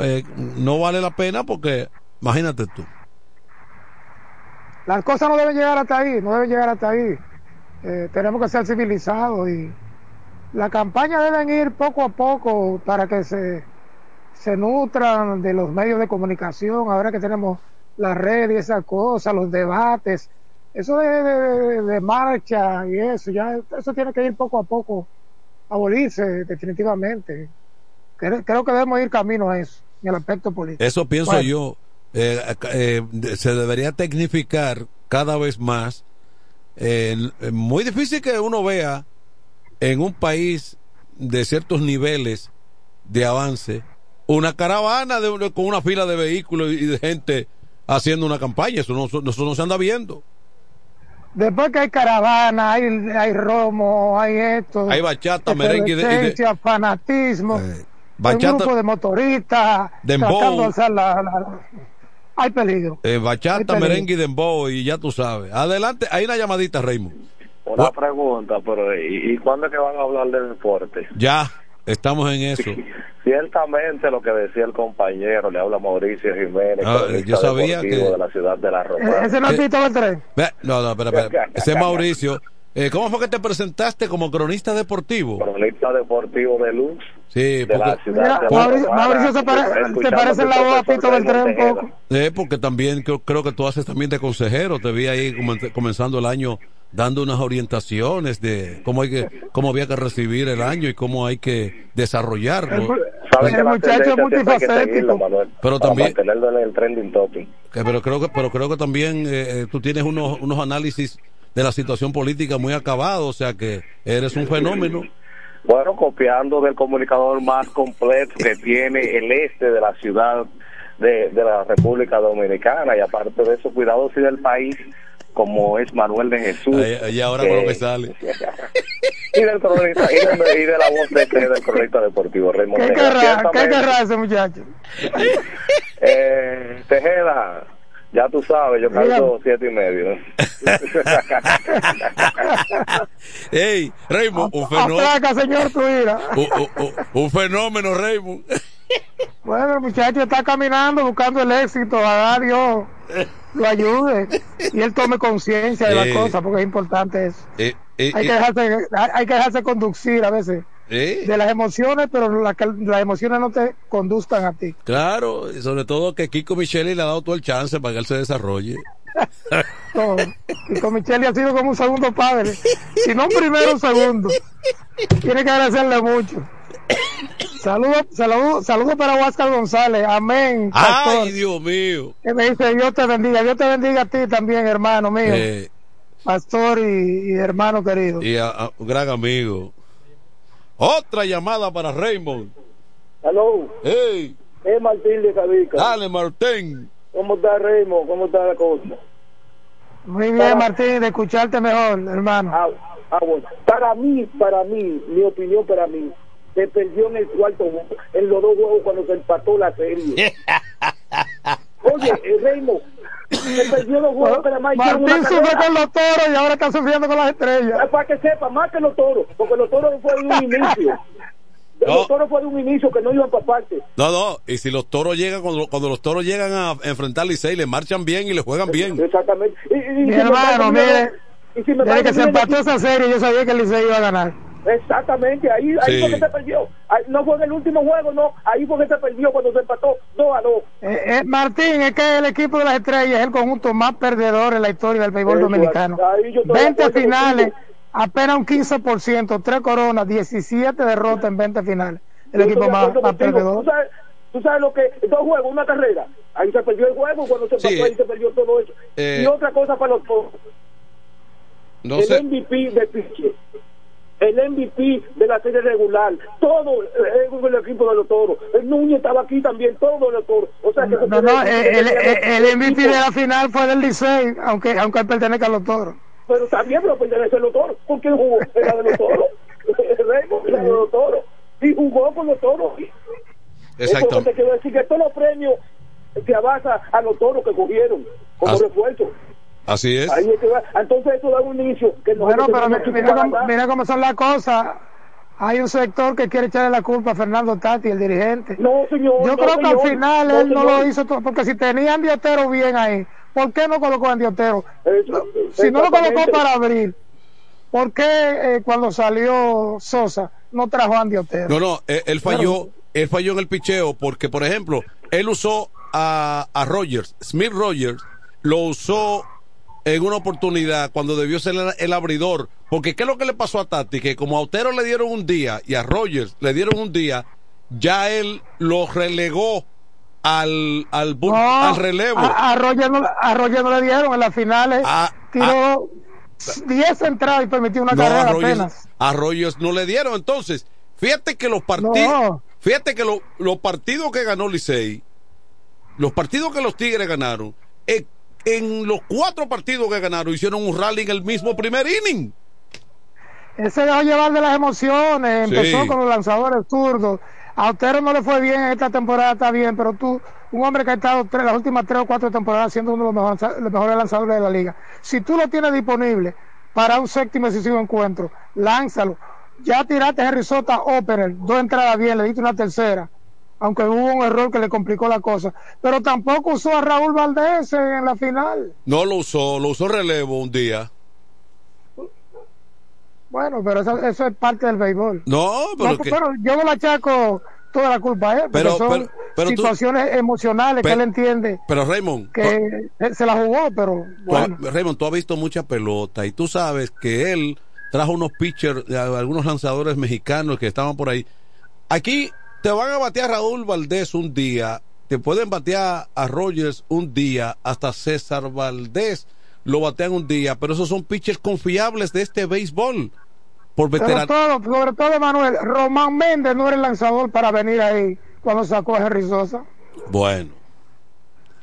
eh, no vale la pena porque, imagínate tú. Las cosas no deben llegar hasta ahí, no deben llegar hasta ahí. Eh, tenemos que ser civilizados y la campaña deben ir poco a poco para que se, se nutran de los medios de comunicación, ahora que tenemos las redes y esas cosas, los debates, eso de, de, de marcha y eso, ya eso tiene que ir poco a poco abolirse definitivamente. Creo, creo que debemos ir camino a eso, en el aspecto político. Eso pienso Bueno. yo. Eh, eh, se debería tecnificar cada vez más. Eh, muy difícil que uno vea en un país de ciertos niveles de avance una caravana de, con una fila de vehículos y de gente haciendo una campaña. Eso no, eso no se anda viendo. Después que hay caravana, hay, hay romo, hay esto. Hay bachata, merengue y de- de- fanatismo. bachata- un grupo de motoristas Dembow. tratando de alzar la, la- Hay peligro. Eh, bachata, Hay peligro. merengue y dembow y ya tú sabes. Adelante, hay una llamadita, Raymond. Una pregunta, pero ¿y, y cuándo es que van a hablar de deporte? Ya, estamos en eso. Ciertamente lo que decía el compañero, le habla Mauricio Jiménez, Ah, yo sabía que- de la ciudad de la Romana. Ese no es Tito Beltré. Ve, No, no, espera, espera. Ese es Mauricio. Eh, ¿Cómo fue que te presentaste como cronista deportivo? Cronista deportivo de luz Sí, de la porque, ciudad Mira, de la Mauricio, Romana. Mauricio se pare- escuchando parece la voz a Tito Beltré un poco. eh, porque también creo, creo que tú haces también de consejero. Te vi ahí comen- comenzando el año dando unas orientaciones de cómo hay que, cómo había que recibir el año y cómo hay que desarrollarlo. Sabes que El muchacho es multifacético. Pero para también- mantenerlo en el trending topic. Que- pero creo que pero creo que también eh, eh, tú tienes unos unos análisis de la situación política muy acabados, o sea que eres un fenómeno. Bueno, copiando del comunicador más completo que tiene el este de la ciudad de, de la República Dominicana y aparte de eso, cuidados y del país como es Manuel de Jesús. Ahí- y ahora con lo que sale. y del cronista, y de, y de la voz de, del cronista deportivo, Raymond ¿Qué Tejeda. querrá, ¿Qué querrá ese muchacho? eh, Tejeda, ya tú sabes, yo cargo siete y medio. Ey, Raymond, un fenómeno. Aplaca, señor, tu ira. Un, un- un fenómeno, Raymond. Bueno, el muchacho está caminando buscando el éxito. A Dios lo ayude y él tome conciencia de Eh. las cosas porque es importante eso. Eh, eh, Hay eh, que dejarse, hay que dejarse conducir a veces eh, de las emociones, pero la las emociones no te conduzcan a ti. Claro, y sobre todo que Kiko Micheli le ha dado todo el chance para que él se desarrolle. Con Michelle ha sido como un segundo padre. Si no un primero, un segundo. Tiene que agradecerle mucho. Saludos saludo, saludo para Huáscar González. Amén. pastor. Ay, Dios mío. Que me dice, Dios te bendiga. Dios te bendiga a ti también, hermano mío. Eh, Pastor y, y hermano querido. y a, a un gran amigo. Otra llamada para Raymond. Aló, Hey, es Martín de Cabica. dale, Martín. ¿Cómo está Remo? ¿Cómo está la cosa? Muy bien, Martín, de escucharte mejor, hermano. Ah, ah, bueno. Para mí, para mí, mi opinión para mí, se perdió en el cuarto juego, en los dos juegos cuando se empató la serie. Oye, eh, Remo, se perdió los juegos, pero además hicieron Martín carrera. con los toros y ahora está sufriendo con las estrellas. Ah, Para que sepa, más que los toros, porque los toros fue de un inicio. No. Los toros fue de un inicio que no iban para parte. No, no, y si los toros llegan, cuando, cuando los toros llegan a enfrentar a Licey, le marchan bien y le juegan bien. Exactamente. Y, y- y Mi si me hermano, mire, y si me desde que se empató esa serie, yo sabía que el Licey iba a ganar. Exactamente, ahí, ahí Sí. fue que se perdió. Ahí- no fue en el último juego, no. Ahí fue que se perdió cuando se empató 2 a 2. Eh, eh, Martín, es que el equipo de las estrellas es el conjunto más perdedor en la historia del béisbol Eso, dominicano. ahí yo estoy de 20 acuerdo finales, apenas un 15%, 3 coronas, 17 derrotas en 20 finales. El Yo equipo más, más perdedor. ¿Tú sabes, tú sabes lo que dos juegos, una carrera. Ahí se perdió el juego cuando se empató Sí. ahí se perdió todo eso. Eh, y otra cosa para los. No el sé. MVP de Piche. El MVP de la serie regular, todo eh, el equipo de los toros. El Núñez estaba aquí también, todos los toros. O sea que se No, puede no, el, el, el MVP de la final fue del Licey, aunque, aunque él pertenezca a los toros. pero también pero pertenece a los toros. ¿Con quién jugó? Era de los toros. El Raymond era de los toros. Y jugó con los toros. Exacto. Eso te quiero decir que todos los premios se abasan a los toros que cogieron como Así- refuerzo. Así es. Ahí es que va. Entonces eso da un inicio que Bueno, pero mira, mira cómo, ganar. mira cómo son las cosas. Hay un sector que quiere echarle la culpa a Fernando Tati, el dirigente. No, señor. Yo no, creo que al final No, él no lo hizo todo, porque si tenía a Andy Otero bien ahí, ¿por qué no colocó a Andy Otero? Eso, Si no lo colocó para abril, ¿por qué eh, cuando salió Sosa no trajo a Andy Otero? No, no, él, él falló, él falló en el picheo porque, por ejemplo, él usó a, a Rogers, Smith Rogers, lo usó en una oportunidad cuando debió ser el, el abridor. Porque, ¿qué es lo que le pasó a Tati? Que como a Otero le dieron un día y a Rogers le dieron un día, ya él lo relegó al, al, No, al relevo. A, a Roger no, a Roger no le dieron en las finales. tiró 10 entradas y permitió una No, carrera a Rogers, apenas. a Rogers no le dieron. Entonces, fíjate que los partidos, fíjate que lo- los partidos que ganó Licey, los partidos que los Tigres ganaron, eh, en los cuatro partidos que ganaron hicieron un rally en el mismo primer inning. Él se dejó llevar de las emociones, Sí. empezó con los lanzadores zurdos. A Otero no le fue bien esta temporada, está bien, pero tú, un hombre que ha estado tres- las últimas tres o cuatro temporadas siendo uno de los mejores, lanza- los mejores lanzadores de la liga, si tú lo tienes disponible para un séptimo decisivo encuentro, lánzalo. Ya tiraste a Risota Opener, dos entradas bien, le diste una tercera. Aunque hubo un error que le complicó la cosa. Pero tampoco usó a Raúl Valdés en la final. No lo usó, lo usó relevo un día. Bueno, pero eso, eso es parte del béisbol. No, pero, No, pero yo no le achaco toda la culpa a él, Pero- son pero- pero tú- situaciones emocionales que él entiende pero Raymond, que se la jugó, pero tú. Raymond, tú has visto mucha pelota y tú sabes que él trajo unos pitchers, algunos lanzadores mexicanos que estaban por ahí. Aquí te van a batear Raúl Valdés un día, te pueden batear a Rogers un día, hasta César Valdés lo batean un día, pero esos son pitchers confiables de este béisbol. Por Pero veteran todo, sobre todo, Manuel, Román Méndez no era el lanzador para venir ahí cuando sacó a Henry Sosa, Bueno,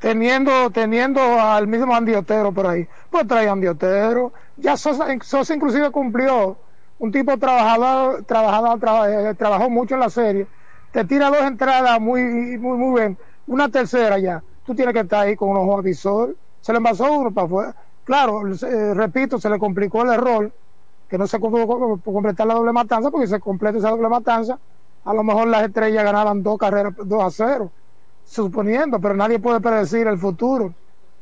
teniendo teniendo al mismo Andy Otero por ahí. Pues trae Andy Otero. Ya Sosa, Sosa inclusive cumplió. Un tipo trabajador, trabajador traba- eh, trabajó mucho en la serie. Te tira dos entradas muy, muy, muy bien. Una tercera ya. Tú tienes que estar ahí con un ojo avisor. Se le envasó uno para afuera. Claro, eh, repito, se le complicó el error que no se pudo co- co- completar la doble matanza, porque si se completa esa doble matanza, a lo mejor las estrellas ganaban dos carreras, dos a cero, suponiendo, pero nadie puede predecir el futuro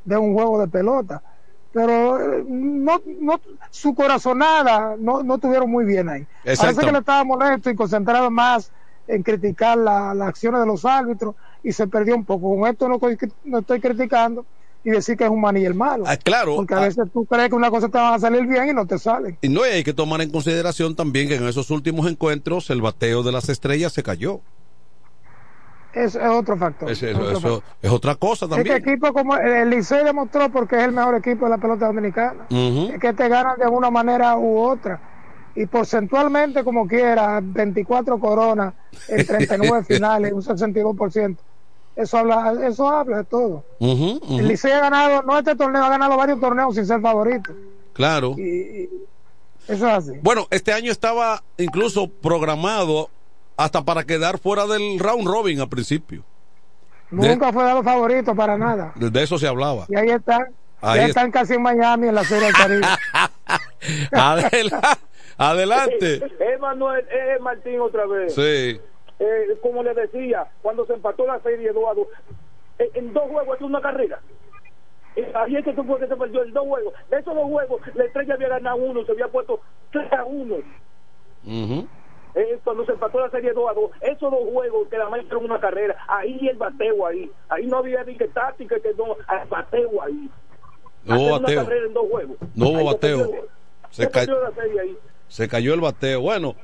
de un juego de pelota. Pero eh, no, no, su corazonada no, no tuvieron muy bien ahí. Exacto. Parece que le estaba molesto y concentrado más en criticar la- las acciones de los árbitros y se perdió un poco. Con esto no, estoy- no estoy criticando y decir que es un maní el malo. Ah, claro. Porque a Ah. veces tú crees que una cosa te va a salir bien y no te sale. y no hay que tomar en consideración también que en esos últimos encuentros el bateo de las estrellas se cayó. Es, es otro factor. Es- es eso, otro eso factor. es otra cosa Es que también. equipo como el el Licey demostró porque es el mejor equipo de la pelota dominicana. Es que te ganan de una manera u otra. Y porcentualmente, como quiera, 24 coronas en 39 finales, un 62%. Eso habla, eso habla de todo. Ujú. El Licey ha ganado, no este torneo, ha ganado varios torneos sin ser favorito. Claro. Y, y eso es así. Bueno, este año estaba incluso programado hasta para quedar fuera del round robin al principio. De, Nunca fue dado favorito para nada. de eso se hablaba. Y ahí están. Ahí ya está. están casi en Miami en la Serie del Caribe. Adela- adelante. Es Manuel, es Martín otra vez. Sí. Eh, como le decía, cuando se empató la serie 2 a 2, eh, en dos juegos es una carrera. Eh, Ahí es que fue que se perdió en dos juegos. De esos dos juegos, la estrella había ganado uno, se había puesto 3 a 1. Ujú. Eh, cuando se empató la serie 2 a 2, esos dos juegos que la más fueron una carrera, ahí el bateo ahí. Ahí no había ni que táctica, que no, el bateo ahí. No hubo bateo. en dos juegos. No hubo bateo. Se se ca- perdió la serie ahí. Se cayó el bateo. Bueno,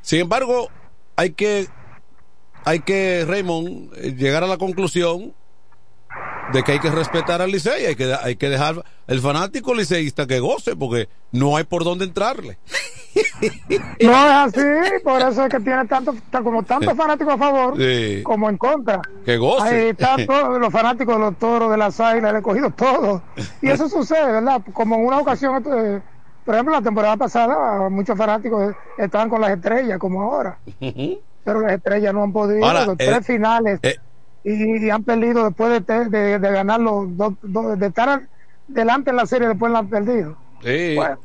sin embargo, hay que, hay que, Raymond, eh, llegar a la conclusión de que hay que respetar al Licey, hay que, hay que dejar el fanático liceísta que goce, porque no hay por dónde entrarle. No es así, por eso es que tiene tanto, tan- como tantos fanáticos a favor Sí. como en contra. Que goce. Ahí están todos los fanáticos de los toros, de las águilas, he cogido todo. Y eso sucede, ¿verdad? Como en una ocasión, eh, por ejemplo, la temporada pasada, muchos fanáticos estaban con las estrellas, como ahora. Pero las estrellas no han podido, Ahora, los eh, tres finales, eh. y, y han perdido después de, te- de, de ganar los dos, de estar delante en la serie, después la han perdido. Sí. Bueno.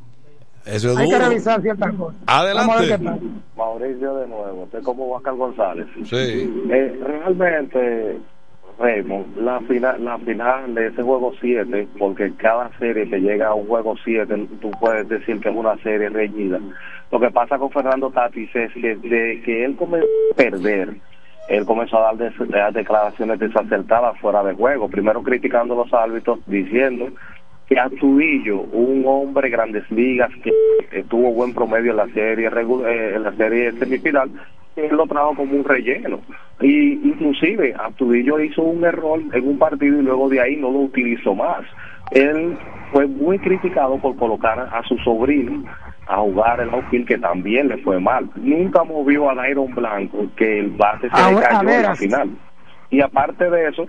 Eso es Hay que revisar ciertas cosas. Adelante. Mauricio de nuevo, usted como Huáscar González. Sí. Eh, realmente, Raymond, la final, la final de ese juego 7, porque cada serie que llega a un juego 7, tú puedes decir que es una serie reñida. Lo que pasa con Fernando Tatis es que de que él comenzó a perder, él comenzó a dar des- a declaraciones desacertadas fuera de juego, primero criticando a los árbitros, diciendo que Astudillo, un hombre grandes ligas que eh, tuvo buen promedio en la serie eh, en la serie semifinal, él lo trajo como un relleno. Y inclusive Astudillo hizo un error en un partido y luego de ahí no lo utilizó más. Él fue muy criticado por colocar a su sobrino a jugar el outfield que también le fue mal. Nunca movió a Dairon Blanco que el bate se A le ver- cayó en la final. Y aparte de eso,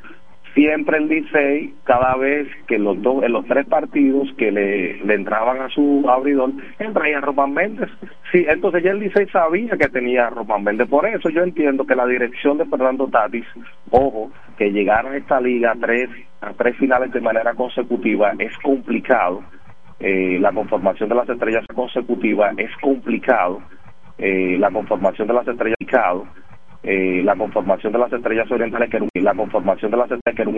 siempre el Licey, cada vez que los dos, en los tres partidos que le, entraban a su abridor, él traía a Román Méndez. Sí, entonces ya el Licey sabía que tenía Román Méndez. Por eso yo entiendo que la dirección de Fernando Tatis, ojo, que llegar a esta liga a tres, a tres finales de manera consecutiva es complicado. Eh, la conformación de las estrellas consecutivas es complicado. Eh, la conformación de las estrellas eh, la conformación de las estrellas orientales que la conformación de las estrellas que era un